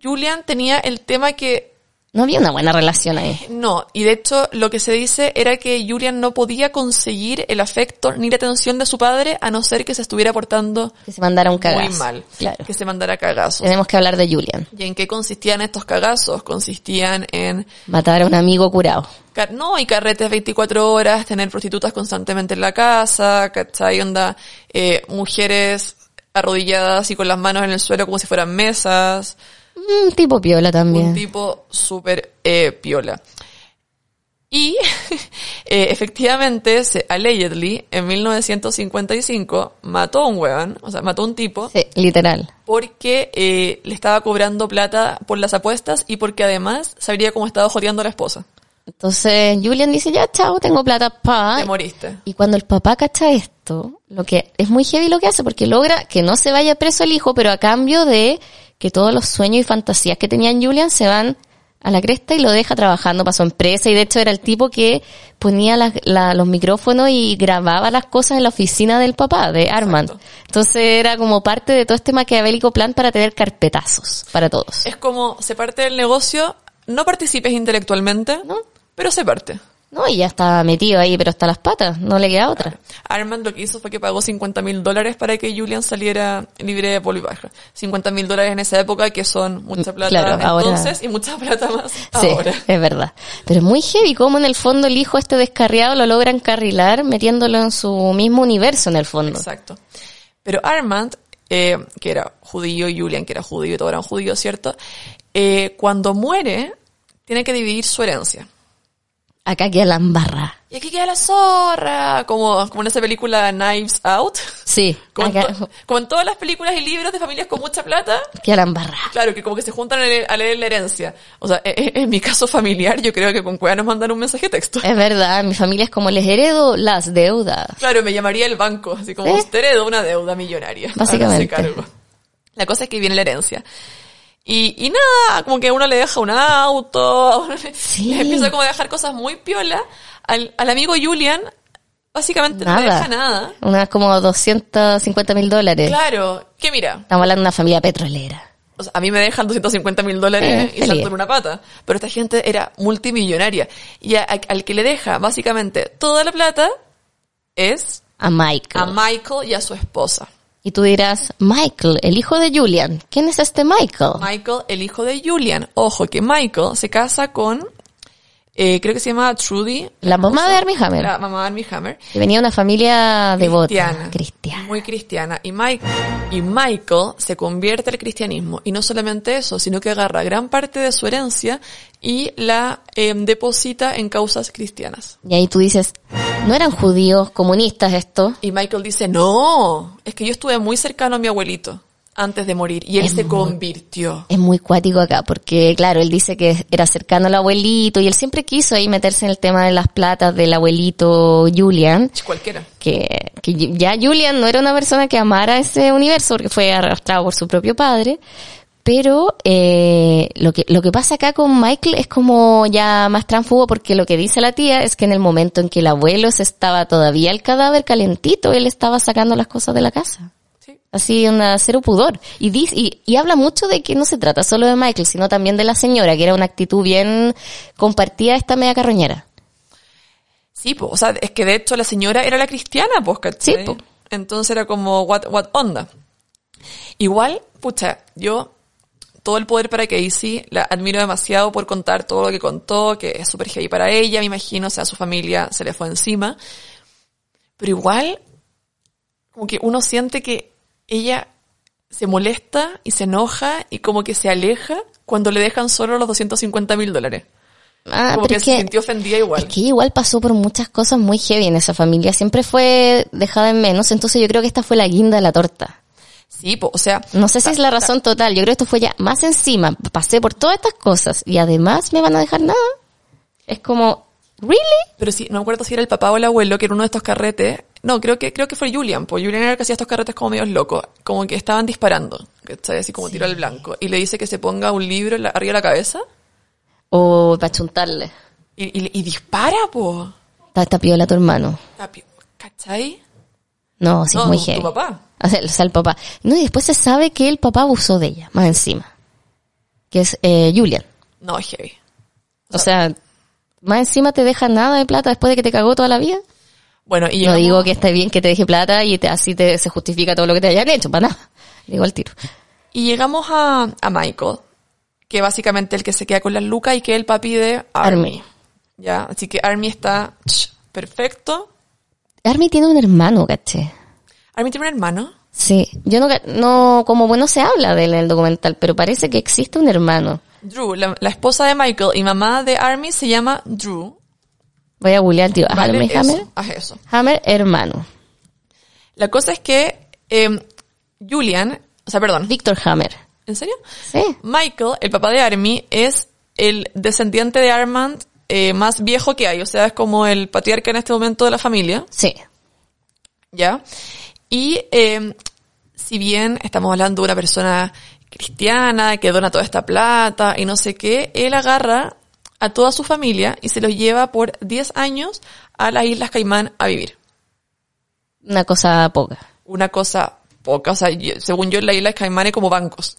Julian tenía el tema que No había una buena relación ahí. no, y de hecho lo que se dice era que Julian no podía conseguir el afecto ni la atención de su padre a no ser que se estuviera portando Que se mandara un cagazo. muy mal, Claro. que se mandara cagazos. Tenemos que hablar de Julian. ¿Y en qué consistían estos cagazos? Consistían en Matar a un amigo curado. No, y carretes 24 horas, tener prostitutas constantemente en la casa, ¿cachai? Onda, eh, mujeres arrodilladas y con las manos en el suelo como si fueran mesas. Un tipo piola también. Un tipo súper eh, piola. Y eh, efectivamente, se, allegedly, en 1955, mató a un weón, o sea, mató a un tipo, Sí, literal. porque eh, le estaba cobrando plata por las apuestas y porque además sabría cómo estaba jodeando a la esposa. Entonces Julian dice, ya chao, tengo plata pa. Te moriste. Y cuando el papá cacha esto, lo que es muy heavy lo que hace, porque logra que no se vaya preso el hijo, pero a cambio de que todos los sueños y fantasías que tenía en Julian se van a la cresta y lo deja trabajando para su empresa y de hecho era el tipo que ponía la- los micrófonos y grababa las cosas en la oficina del papá, de Armand. Exacto. Entonces era como parte de todo este maquiavélico plan para tener carpetazos para todos. Es como, se parte del negocio, no participes intelectualmente, ¿No? pero se parte. No, y ya está metido ahí, pero hasta las patas, no le queda otra. Armand lo que hizo fue que pagó 50 mil dólares para que Julian saliera libre de polvo y baja. 50 mil dólares en esa época que son mucha plata Claro, ahora- entonces y mucha plata más Sí, ahora. es verdad. Pero es muy heavy cómo en el fondo el hijo este descarriado lo logra encarrilar metiéndolo en su mismo universo en el fondo. Exacto. Pero Armand, eh, que era judío, Julian, que era judío, y todos eran judíos, ¿cierto? Eh, cuando muere, tiene que dividir su herencia. Acá queda la embarra. Y aquí queda la zorra, como, como en esa película Knives Out. Sí, Como en, acá to- como en todas las películas y libros de familias con mucha plata, queda la embarra. claro, que como que se juntan a leer, a leer la herencia. O sea, e- e- en, mi caso familiar, yo creo que con Cueva nos mandan un mensaje texto. Es verdad, mi familia es como les heredo las deudas. Claro, me llamaría el banco, así como ¿Eh? usted heredó una deuda millonaria. Básicamente. Cargo. La cosa es que viene la herencia. Y, y nada, como que uno le deja un auto, Sí. le empieza como a dejar cosas muy piola. Al, al amigo Julian, básicamente no le Nada. deja nada. Unas como 250 mil dólares. Claro, que mira, Estamos hablando de una familia petrolera. o sea, a mí me dejan 250 mil dólares Eh, y salto en una pata. Pero esta gente era multimillonaria. Y a- a- al que le deja básicamente toda la plata es A Michael. a Michael y a su esposa. Y tú dirás, Michael, el hijo de Julian. ¿Quién es este Michael? Michael, el hijo de Julian. Ojo, que Michael se casa con, eh, creo que se llama Trudy. La mamá de Armie Hammer. La mamá de Armie Hammer. Que venía de una familia devota. Cristiana. Cristiana. Muy cristiana. Y, Mike, y Michael se convierte al cristianismo. Y no solamente eso, sino que agarra gran parte de su herencia y la eh, deposita en causas cristianas. Y ahí tú dices, no eran judíos comunistas esto. Y Michael dice, no, es que yo estuve muy cercano a mi abuelito antes de morir y él Es se muy- convirtió. Es muy cuático acá, porque claro, él dice que era cercano al abuelito y él siempre quiso ahí meterse en el tema de las platas del abuelito Julian. Cualquiera. que, que ya Julian no era una persona que amara ese universo porque fue arrastrado por su propio padre, pero eh, lo que lo que pasa acá con Michael es como ya más tránfugo porque lo que dice la tía es que en el momento en que el abuelo se estaba todavía el cadáver calentito, él estaba sacando las cosas de la casa. Sí. Así, una cero pudor. Y, dice, y, y habla mucho de que no se trata solo de Michael, sino también de la señora, que era una actitud bien compartida esta media carroñera. Sí, pues, o sea, es que de hecho la señora era la cristiana, pues. Sí, po. Entonces era como, what, what onda. Igual, pucha, yo, todo el poder para Casey, la admiro demasiado por contar todo lo que contó, que es súper heavy para ella, me imagino, o sea, su familia se le fue encima. Pero igual, como que uno siente que ella se molesta y se enoja y como que se aleja cuando le dejan solo los 250 mil dólares. Ah, Como pero que es se que- sintió ofendida igual. Es que igual pasó por muchas cosas muy heavy en esa familia. Siempre fue dejada en menos. Entonces yo creo que esta fue la guinda de la torta. Sí, po, o sea, No sé si es la razón total. Yo creo que esto fue ya más encima. Pasé por todas estas cosas y además me van a dejar nada. Es como, ¿really? pero sí, no me acuerdo si era el papá o el abuelo que era uno de estos carretes. No, creo que creo que fue Julian, pues Julian era el que hacía estos carretes como medios locos, como que estaban disparando, ¿cachai? Así como tiro al blanco. Y le dice que se ponga un libro en la- arriba de la cabeza O para chuntarle. y, y, y dispara, po. Está, está piola tu hermano. Papi, ¿Cachai? No, sí, No, es muy heavy. tu papá. O sea, o sea, el papá. No, y después se sabe que el papá abusó de ella, más encima. Que es eh, Julian. No, es heavy. O sea, más encima te deja nada de plata después de que te cagó toda la vida. Bueno, y No digo que esté bien que te deje plata y te- así te, se justifica todo lo que te hayan hecho, para nada. Digo al tiro. Y llegamos a, a Michael, que básicamente el que se queda con las lucas y que es el papi de Army. Army. Ya, así que Army está perfecto. Army tiene un hermano, caché. Army tiene un hermano. Sí, yo no, no, como bueno se habla de él en el documental, pero parece que existe un hermano. Drew, la, la esposa de Michael y mamá de Army se llama Drew. Voy a googlear, tío. ¿vale? Army Eso, Hammer. haz eso. Hammer, hermano. La cosa es que eh, Julian, o sea, perdón, Victor Hammer. ¿en serio? Sí. Michael, el papá de Army, es el descendiente de Armand eh, más viejo que hay, o sea, es como el patriarca en este momento de la familia. Sí. ¿ya? Y eh, si bien estamos hablando de una persona cristiana que dona toda esta plata y no sé qué, él agarra a toda su familia y se los lleva por 10 años a las Islas Caimán a vivir. Una cosa poca. Una cosa poca, o sea, yo- según yo en las Islas Caimán hay como bancos.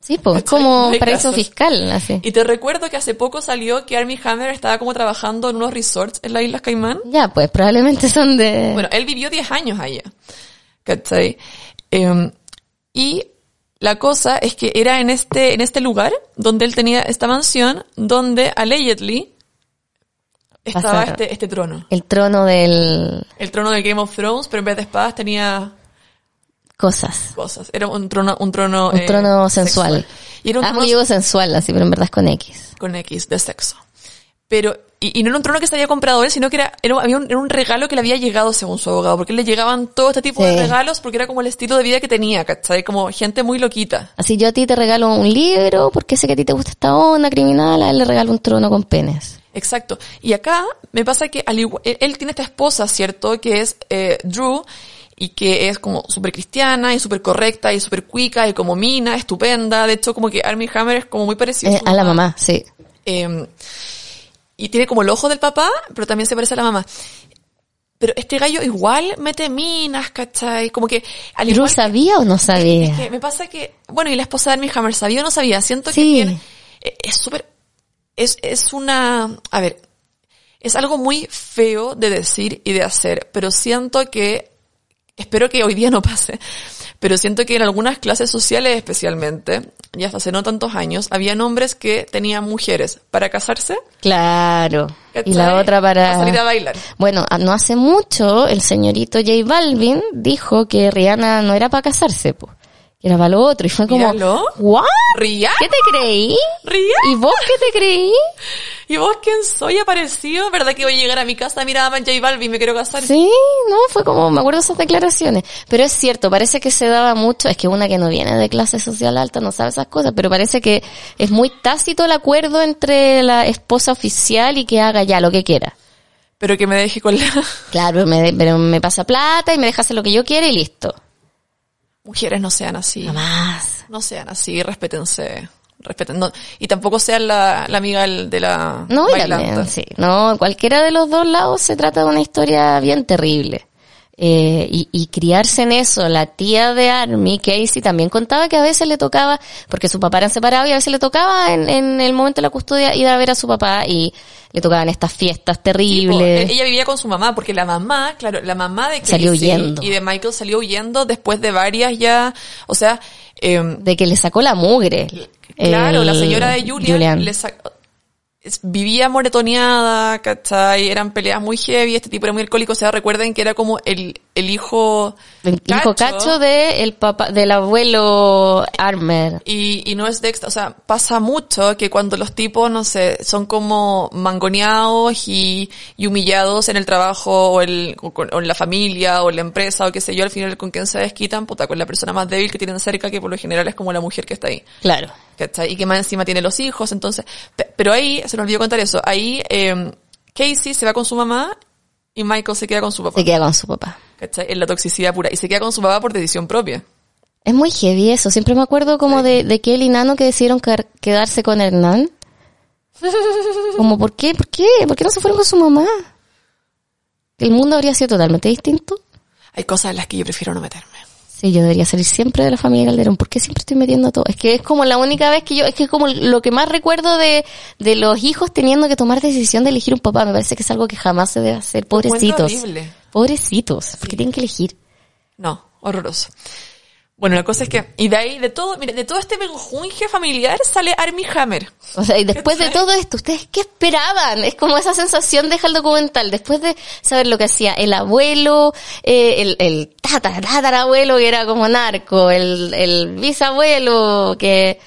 Sí, pues, como paraíso fiscal, así. Y te recuerdo que hace poco salió que Armie Hammer estaba como trabajando en unos resorts en las Islas Caimán. Ya, pues, probablemente son de... Bueno, él vivió 10 años allá. ¿Cachai? Eh, y la cosa es que era en este, en este lugar donde él tenía esta mansión donde allegedly estaba este, este trono. el trono del... El trono de Game of Thrones, pero en vez de espadas tenía Cosas. cosas. Era un trono, un trono, Un eh, trono sensual. Y era un Ah, trono digo sensual, así, pero en verdad es con X. con X de sexo. Pero, y, y no era un trono que se había comprado él, sino que era, era, un- había un, era un regalo que le había llegado según su abogado, porque le llegaban todo este tipo de regalos porque era como el estilo de vida que tenía, ¿cachai? Como gente muy loquita. Así yo a ti te regalo un libro, porque sé que a ti te gusta esta onda criminal, a él le regalo un trono con penes. Exacto. Y acá me pasa que al igual, él, él tiene esta esposa, ¿cierto? Que es eh, Drew. Y que es como súper cristiana y súper correcta y súper cuica y como mina, estupenda. De hecho, como que Armie Hammer es como muy parecido Eh, a la mamá, sí. Eh, y tiene como el ojo del papá, pero también se parece a la mamá. Pero este gallo igual mete minas, ¿cachai? Como que al ¿Pero igual que- sabía o no sabía? es que me pasa que, bueno, y la esposa de Armie Hammer, ¿sabía o no sabía? Siento que tiene, eh, es súper, es, es una, a ver, es algo muy feo de decir y de hacer, pero siento que, espero que hoy día no pase, pero siento que en algunas clases sociales especialmente, ya hasta hace no tantos años, había hombres que tenían mujeres para casarse Claro. Y la otra para... salir a bailar. Bueno, no hace mucho el señorito J Balvin dijo que Rihanna no era para casarse, po, que era para lo otro. Y fue como, Míralo. ¿what? ¿Ría? ¿Qué te creí? ¿Ría? ¿Y vos qué te creí? ¿Y vos quién soy aparecido? ¿Verdad que voy a llegar a mi casa, mira, J Balvin, me quiero casar? Sí, no, fue como, me acuerdo de esas declaraciones. Pero es cierto, parece que se daba mucho, es que una que no viene de clase social alta no sabe esas cosas, pero parece que es muy tácito el acuerdo entre la esposa oficial y que haga ya lo que quiera. Pero que me deje con la... Claro, me, pero me pasa plata y me deja hacer lo que yo quiera y listo. Mujeres no sean así. Jamás. No sean así, respétense. Respeten. no- y tampoco sean la, la amiga del- de la No, bailanta. también, sí. No, cualquiera de los dos lados se trata de una historia bien terrible. Eh, y, y criarse en eso, la tía de Army, Casey, también contaba que a veces le tocaba, porque su papá era separado y a veces le tocaba en, en el momento de la custodia ir a ver a su papá y le tocaban estas fiestas terribles. ella vivía con su mamá, porque la mamá, claro, la mamá de Salió Casey huyendo. y de Michael salió huyendo después de varias ya, o sea, em, de que le sacó la mugre. Claro, el la señora de Julian, Julian. le sa- es- vivía moretoneada, ¿cachai? Eran peleas muy heavy, este tipo era muy alcohólico, o sea, recuerden que era como el, el hijo El hijo cacho de el papá, del abuelo Armer. Y, y no es de extra, o sea, pasa mucho que cuando los tipos, no sé, son como mangoneados y, y humillados en el trabajo o, el, o, con- o en la familia o en la empresa o qué sé yo, al final con quien se desquitan, puta, con la persona más débil que tienen cerca, que por lo general es como la mujer que está ahí. Claro. ¿cachai? Y que más encima tiene los hijos, entonces, pe- pero ahí, nos olvidó contar eso, ahí eh, Casey se va con su mamá y Michael se queda con su papá, Se queda con su papá. ¿cachai? En la toxicidad pura, y se queda con su papá por decisión propia. Es muy heavy eso. Siempre me acuerdo como de, de el y Nano que decidieron quedar- quedarse con Hernán. Como, ¿por qué? ¿Por qué? ¿Por qué no se fueron con su mamá? El mundo habría sido totalmente distinto. Hay cosas en las que yo prefiero no meterme. Sí, yo debería salir siempre de la familia Calderón. ¿Por qué siempre estoy metiendo todo? Es que es como la única vez que yo, es que es como lo que más recuerdo de, de los hijos teniendo que tomar decisión de elegir un papá. Me parece que es algo que jamás se debe hacer. Pobrecitos. horrible. Pobrecitos. Porque tienen que elegir. No, horroroso. Bueno, la cosa es que, y de ahí, de todo, mire, de todo este menjunje familiar sale Armie Hammer. O sea, y después de todo esto, ¿ustedes qué esperaban? Es como esa sensación deja el documental. Después de saber lo que hacía el abuelo, eh, el, el tata- tatarabuelo que era como narco, el, el bisabuelo que,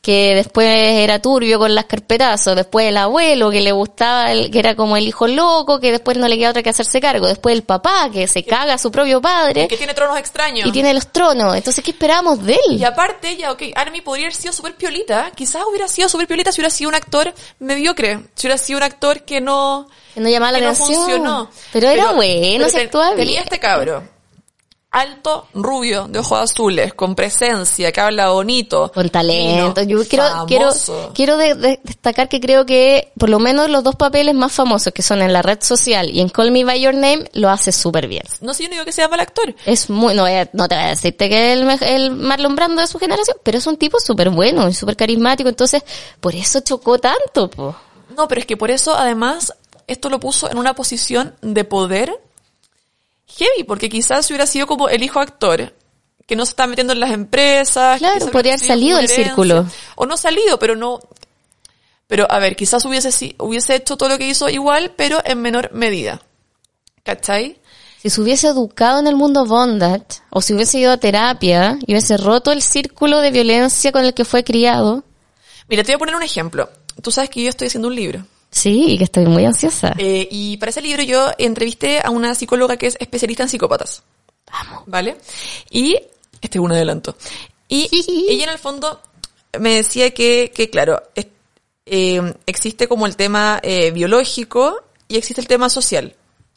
que después era turbio con las carpetazos, después el abuelo que le gustaba, el, que era como el hijo loco, que después no le queda otra que hacerse cargo, después el papá que se caga a su propio padre Que tiene tronos extraños. y tiene los tronos. Entonces, ¿qué esperamos de él? Y aparte, ya, ok, Armie podría haber sido súper piolita. Quizás hubiera sido súper piolita si hubiera sido un actor mediocre. Si hubiera sido un actor que no, Que no llamaba la no atención. funcionó. Pero era bueno, se actuaba Tenía bien. este cabro. Alto, rubio, de ojos azules, con presencia, que habla bonito. Con talento. Yo quiero, quiero, famoso. quiero de- de- destacar que creo que por lo menos los dos papeles más famosos que son en la red social y en Call Me By Your Name lo hace súper bien. No sé, yo no digo que sea mal actor. Es muy, no, voy a- no te voy a decirte que es el, el Marlon Brando de su generación, pero es un tipo súper bueno y súper carismático, entonces por eso chocó tanto, po. No, pero es que por eso, además, esto lo puso en una posición de poder heavy, porque quizás hubiera sido como el hijo actor, que no se está metiendo en las empresas. Claro, podría haber salido del círculo. O no salido, pero no... Pero a ver, quizás hubiese, hubiese hecho todo lo que hizo igual, pero en menor medida. ¿Cachai? Si se hubiese educado en el mundo bondage, o si hubiese ido a terapia y hubiese roto el círculo de violencia con el que fue criado, Mira, te voy a poner un ejemplo. Tú sabes que yo estoy haciendo un libro. Sí, y que estoy muy ansiosa. Eh, y para ese libro yo entrevisté a una psicóloga que es especialista en psicópatas. Vamos. ¿Vale? Y, este es un adelanto. Y ella en el fondo me decía que, que claro, es- eh, existe como el tema eh, biológico y existe el tema social.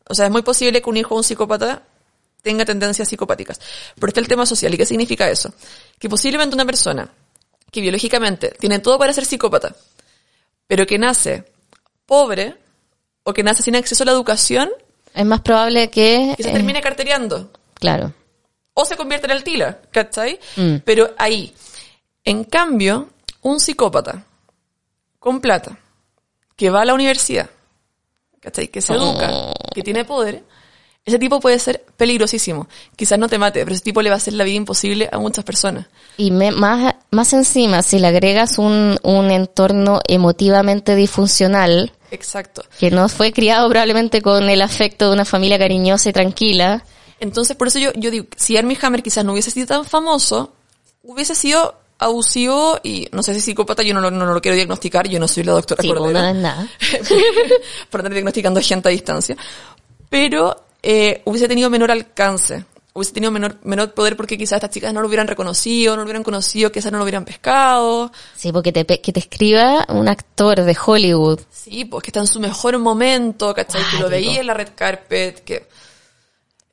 O sea, es muy posible que un hijo de un psicópata tenga tendencias psicopáticas. Pero está el tema social. ¿Y qué significa eso? Que posiblemente una persona que biológicamente tiene todo para ser psicópata, pero que nace pobre o que nace sin acceso a la educación, Es más probable que... que se eh, termine cartereando. Claro. O se convierte en el tila, ¿cachai? Mm. Pero ahí. En cambio, un psicópata con plata, que va a la universidad, ¿cachai? Que se educa, Oh. que tiene poder, ese tipo puede ser peligrosísimo. Quizás no te mate, pero ese tipo le va a hacer la vida imposible a muchas personas. Y me- más, más encima, si le agregas un, un entorno emotivamente disfuncional, Exacto. que no fue criado probablemente con el afecto de una familia cariñosa y tranquila, Entonces, por eso yo, yo digo, si Armie Hammer quizás no hubiese sido tan famoso, hubiese sido abusivo y no sé si psicópata, yo no lo, no lo quiero diagnosticar, yo no soy la doctora sí, Cordero. no nada. por andar diagnosticando gente a distancia. Pero eh, hubiese tenido menor alcance, hubiese tenido menor, menor poder porque quizás estas chicas no lo hubieran reconocido, no lo hubieran conocido, quizás no lo hubieran pescado. Sí, porque te, que te escriba un actor de Hollywood. Sí, pues que está en su mejor momento, ¿cachai? Que lo veía en la red carpet, que...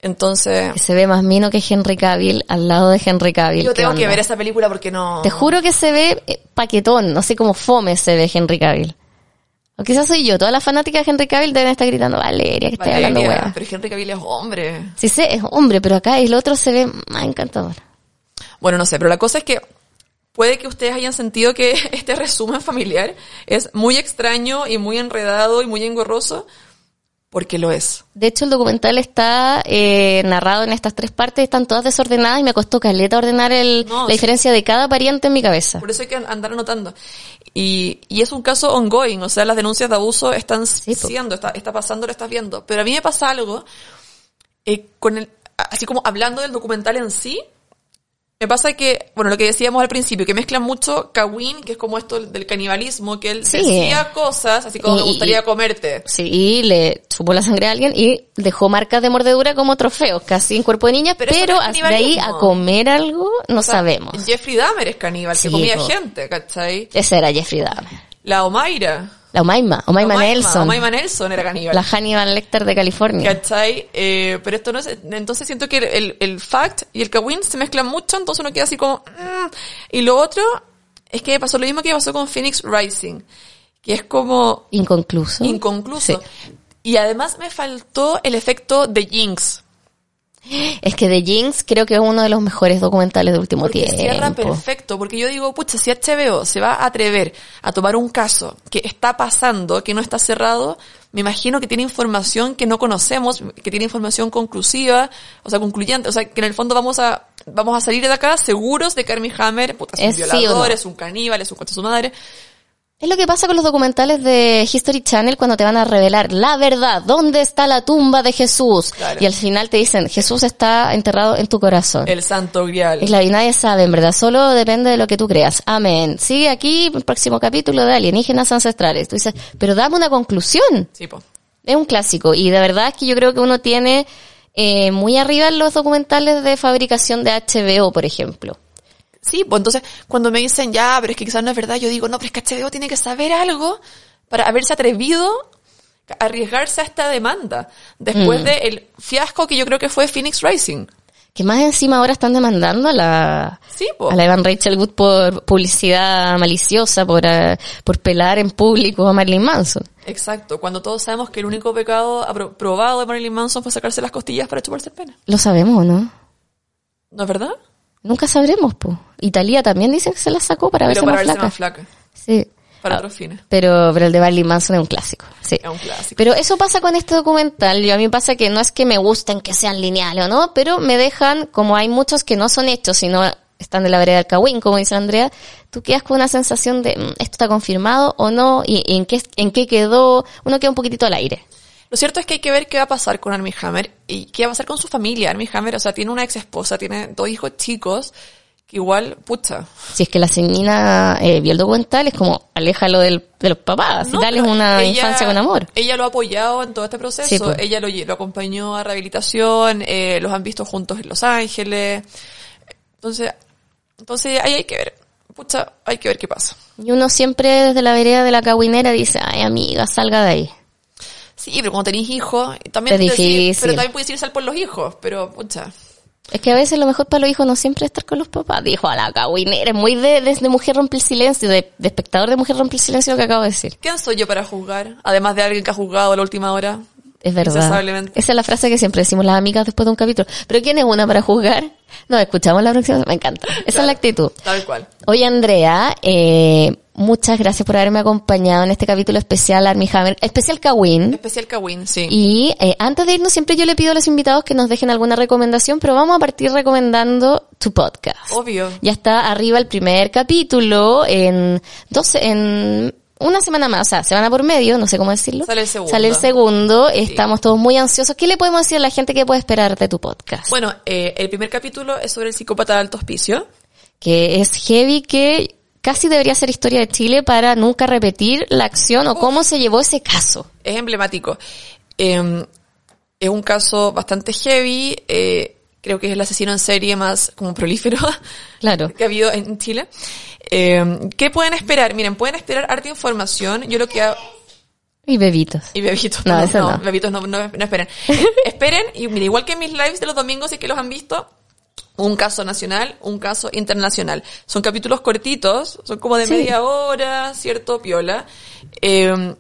Entonces, que se ve más mino que Henry Cavill al lado de Henry Cavill. yo ¿Qué tengo que ver esa película porque no... Te juro que se ve eh, paquetón, no sé cómo fome se ve Henry Cavill. O quizás soy yo, todas las fanáticas de Henry Cavill deben estar gritando, Valeria, que estoy hablando Valeria, hueá. pero Henry Cavill es hombre. Sí sé, es hombre, pero acá el otro se ve más encantador. Bueno, no sé, pero la cosa es que puede que ustedes hayan sentido que este resumen familiar es muy extraño y muy enredado y muy engorroso, porque lo es. De hecho, el documental está eh, narrado en estas tres partes, están todas desordenadas y me costó caleta ordenar el, No, la sí. diferencia de cada pariente en mi cabeza. Por eso hay que andar anotando. Y, y es un caso ongoing, o sea, las denuncias de abuso están siendo, está, está pasando, lo estás viendo. Pero a mí me pasa algo, eh, con el, así como hablando del documental en sí, me pasa que, bueno, lo que decíamos al principio, que mezclan mucho Kawin, que es como esto del canibalismo, que él Sí. decía cosas, así como Y- me gustaría y- comerte. Sí, y le chupó la sangre a alguien y dejó marcas de mordedura como trofeos, casi en cuerpo de niña, Pero pero, no hasta de ahí a comer algo no O sea, sabemos. Jeffrey Dahmer es caníbal, Sí, que comía po. gente, ¿cachai? Ese era Jeffrey Dahmer. La Omaira. La Omaima, Omaima Omaima, Nelson. Omaima Nelson era caníbal. La Hannibal Lecter de California. ¿Cachai? Eh, pero esto no es, entonces siento que el, el, el fact y el kawin se mezclan mucho, entonces uno queda así como, mm. y lo otro es que pasó lo mismo que pasó con Phoenix Rising, que es como Inconcluso. inconcluso. Sí. Y además me faltó el efecto de Jinx, Es que The Jinx creo que es uno de los mejores documentales del último porque cierra tiempo. perfecto, porque yo digo, pucha, si HBO se va a atrever a tomar un caso que está pasando, que no está cerrado, me imagino que tiene información que no conocemos, que tiene información conclusiva, o sea, concluyente, o sea, que en el fondo vamos a, vamos a salir de acá seguros de que Armie Hammer, puta, es un Es sí o violador, no. es un caníbal, es un cuento de su madre. Es lo que pasa con los documentales de History Channel cuando te van a revelar la verdad, dónde está la tumba de Jesús. Claro. Y al final te dicen, Jesús está enterrado en tu corazón. El santo grial. Y claro, y nadie sabe, en verdad, solo depende de lo que tú creas. Amén. Sigue aquí el próximo capítulo de alienígenas ancestrales. Tú dices, pero dame una conclusión. Sí, po. Es un clásico. Y de verdad es que yo creo que uno tiene eh, muy arriba los documentales de fabricación de HBO, por ejemplo. Sí, pues entonces cuando me dicen ya, pero es que quizás no es verdad, yo digo, no, pero es que HBO tiene que saber algo para haberse atrevido a arriesgarse a esta demanda después Mm. del fiasco que yo creo que fue Phoenix Rising. Que más encima ahora están demandando a la, Sí, po. a la Evan Rachel Wood por publicidad maliciosa, por, eh, por pelar en público a Marilyn Manson. Exacto, cuando todos sabemos que el único pecado probado de Marilyn Manson fue sacarse las costillas para chuparse el pene. Lo sabemos, ¿no? ¿No es verdad? Nunca sabremos, po. Italia también dice que se la sacó para Pero verse para más verse flaca. más flaca, Sí. para Ah, otros fines. Pero, pero el de Marilyn Manson es un clásico. Sí. Es un clásico. Pero eso pasa con este documental. Yo a mí me pasa que no es que me gusten que sean lineales o no, pero me dejan, como hay muchos que no son hechos, sino están de la vereda del Cawin, como dice Andrea, tú quedas con una sensación de "Mm, esto está confirmado o no, y, y en qué, en qué quedó, uno queda un poquitito al aire. Lo cierto es que hay que ver qué va a pasar con Armie Hammer y qué va a pasar con su familia. Armie Hammer, o sea, tiene una ex esposa, tiene dos hijos chicos, que igual, pucha. Si es que la señora eh, vio el documental, es como, aléjalo del, de los papás, No, y pero una ella- infancia con amor. Ella lo ha apoyado en todo este proceso. Sí, pues. Ella lo, lo acompañó a rehabilitación, eh, los han visto juntos en Los Ángeles. Entonces, entonces ahí hay que ver. Pucha, hay que ver qué pasa. Y uno siempre desde la vereda de la cawinera dice, ay amiga, salga de ahí. Sí, pero cuando tenéis hijos, también Es te decís- difícil. pero también puedes ir sal por los hijos, pero pucha. Es que a veces lo mejor para los hijos no siempre es estar con los papás. Dijo a la cagüinera, es muy de, de, de mujer rompe el silencio, de, de espectador de mujer rompe el silencio lo que acabo de decir. ¿Quién soy yo para juzgar? Además de alguien que ha juzgado a la última hora. Es verdad. Esa es la frase que siempre decimos las amigas después de un capítulo. ¿Pero quién es una para juzgar? No, escuchamos la próxima. Me encanta. Esa es la actitud. Tal cual. Oye, Andrea, eh, muchas gracias por haberme acompañado en este capítulo especial Army Hammer, especial Kawin. Especial Kawin, sí. Y eh, antes de irnos, siempre yo le pido a los invitados que nos dejen alguna recomendación, pero vamos a partir recomendando tu podcast. Obvio. Ya está arriba el primer capítulo en 12, en una semana más, o sea, semana por medio, no sé cómo decirlo. Sale el segundo. Sale el segundo, estamos todos muy ansiosos. ¿Qué le podemos decir a la gente que puede esperar de tu podcast? Bueno, eh, el primer capítulo es sobre el psicópata de alto hospicio. que es heavy que casi debería ser historia de Chile para nunca repetir la acción o cómo se llevó ese caso. Es emblemático. Eh, es un caso bastante heavy. eh, creo que es el asesino en serie más como prolífero Claro. que ha habido en Chile. Eh, ¿Qué pueden esperar? Miren, pueden esperar harta información. Yo lo que hago... Y bebitos. Y bebitos, No, no, eso no, no. bebitos no, no, no esperen. Esperen, y mira, igual que en mis lives de los domingos, y que los han visto, un caso nacional, un caso internacional. Son capítulos cortitos, son como de Sí. media hora, cierto, piola. Eh,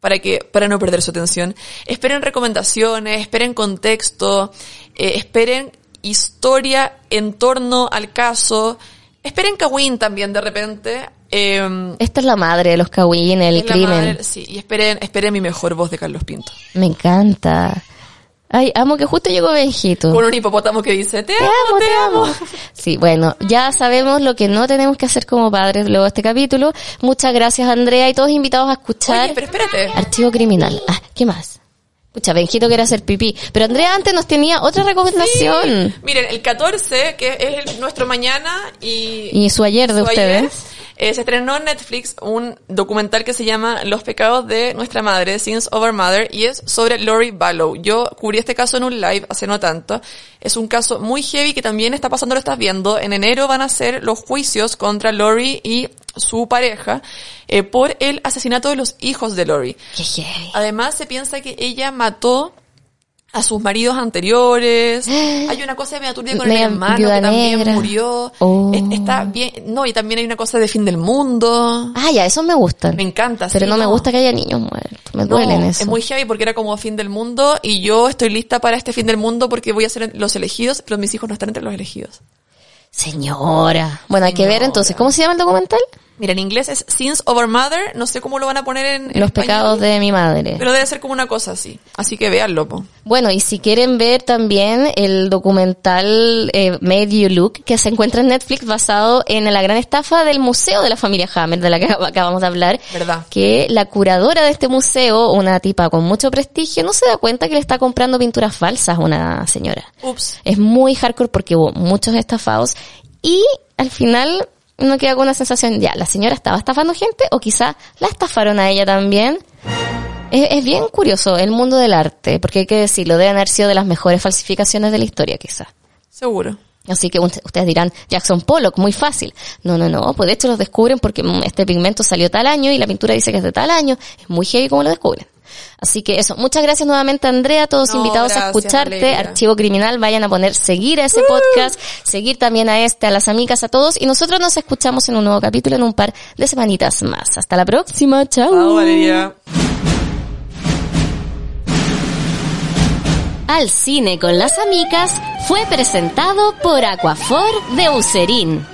para que, para no perder su atención. Esperen recomendaciones, esperen contexto, eh, esperen historia en torno al caso. Esperen Kawin también de repente. Eh, Esta es la madre de los Kawin, el crimen. madre- sí, y esperen, esperen mi mejor voz de Carlos Pinto. Me encanta. Ay, amo que justo llegó Benjito. Con un hipopótamo que dice, te Te amo, amo, te amo. Sí, bueno, ya sabemos lo que no tenemos que hacer como padres luego de este capítulo. Muchas gracias, Andrea, y todos invitados a escuchar Oye, pero espérate. Archivo Criminal. Ah, ¿qué más? Pucha, Benjito quiere hacer pipí. Pero Andrea antes nos tenía otra recomendación. Miren, el 14, que es el- nuestro mañana y... Y su ayer de su ayer, ustedes. eh, se estrenó en Netflix un documental que se llama Los pecados de nuestra madre, Sins of Our Mother, y es sobre Lori Ballow. Yo cubrí este caso en un live hace no tanto. Es un caso muy heavy que también está pasando, lo estás viendo. En enero van a ser los juicios contra Lori y su pareja eh, por el asesinato de los hijos de Lori. Además, se piensa que ella mató a sus maridos anteriores. Hay una cosa de media turbia con el hermano que también negra. murió. Oh. Es- Está bien. No, y también hay una cosa de fin del mundo. Ah, ya, esos me gustan. Me encanta. Pero sí, no, me gusta que haya niños muertos. Me No, duelen eso. Es muy heavy porque era como fin del mundo y yo estoy lista para este fin del mundo porque voy a ser los elegidos, pero mis hijos no están entre los elegidos. Señora. Bueno, hay que ver entonces. ¿Cómo se llama el documental? Mira, en inglés es Sins of Our Mother. No sé cómo lo van a poner en, en Los español, pecados de mi madre. Pero debe ser como una cosa así. Así que véanlo, po. Bueno, y si quieren ver también el documental eh, Made You Look, que se encuentra en Netflix basado en la gran estafa del Museo de la Familia Hammer, de la que acab- acabamos de hablar, Verdad. que la curadora de este museo, una tipa con mucho prestigio, no se da cuenta que le está comprando pinturas falsas a una señora. Ups. Es muy hardcore porque hubo muchos estafados y al final uno queda con una sensación, ya, la señora estaba estafando gente o quizá la estafaron a ella también. Es, es bien curioso el mundo del arte, porque hay que decirlo, deben haber sido de las mejores falsificaciones de la historia quizá. Seguro. Así que ustedes dirán, Jackson Pollock, muy fácil. No, no, no, pues de hecho los descubren porque mm, este pigmento salió tal año y la pintura dice que es de tal año. Es muy heavy como lo descubren. Así que eso, muchas gracias nuevamente Andrea, todos No, invitados a escucharte, Valeria. Archivo Criminal, vayan a poner seguir a ese podcast, seguir también a este, a las amigas, a todos, y nosotros nos escuchamos en un nuevo capítulo en un par de semanitas más. Hasta la próxima, chao. Chao, Valeria. Al cine con las amigas fue presentado por Aquafor de Userín.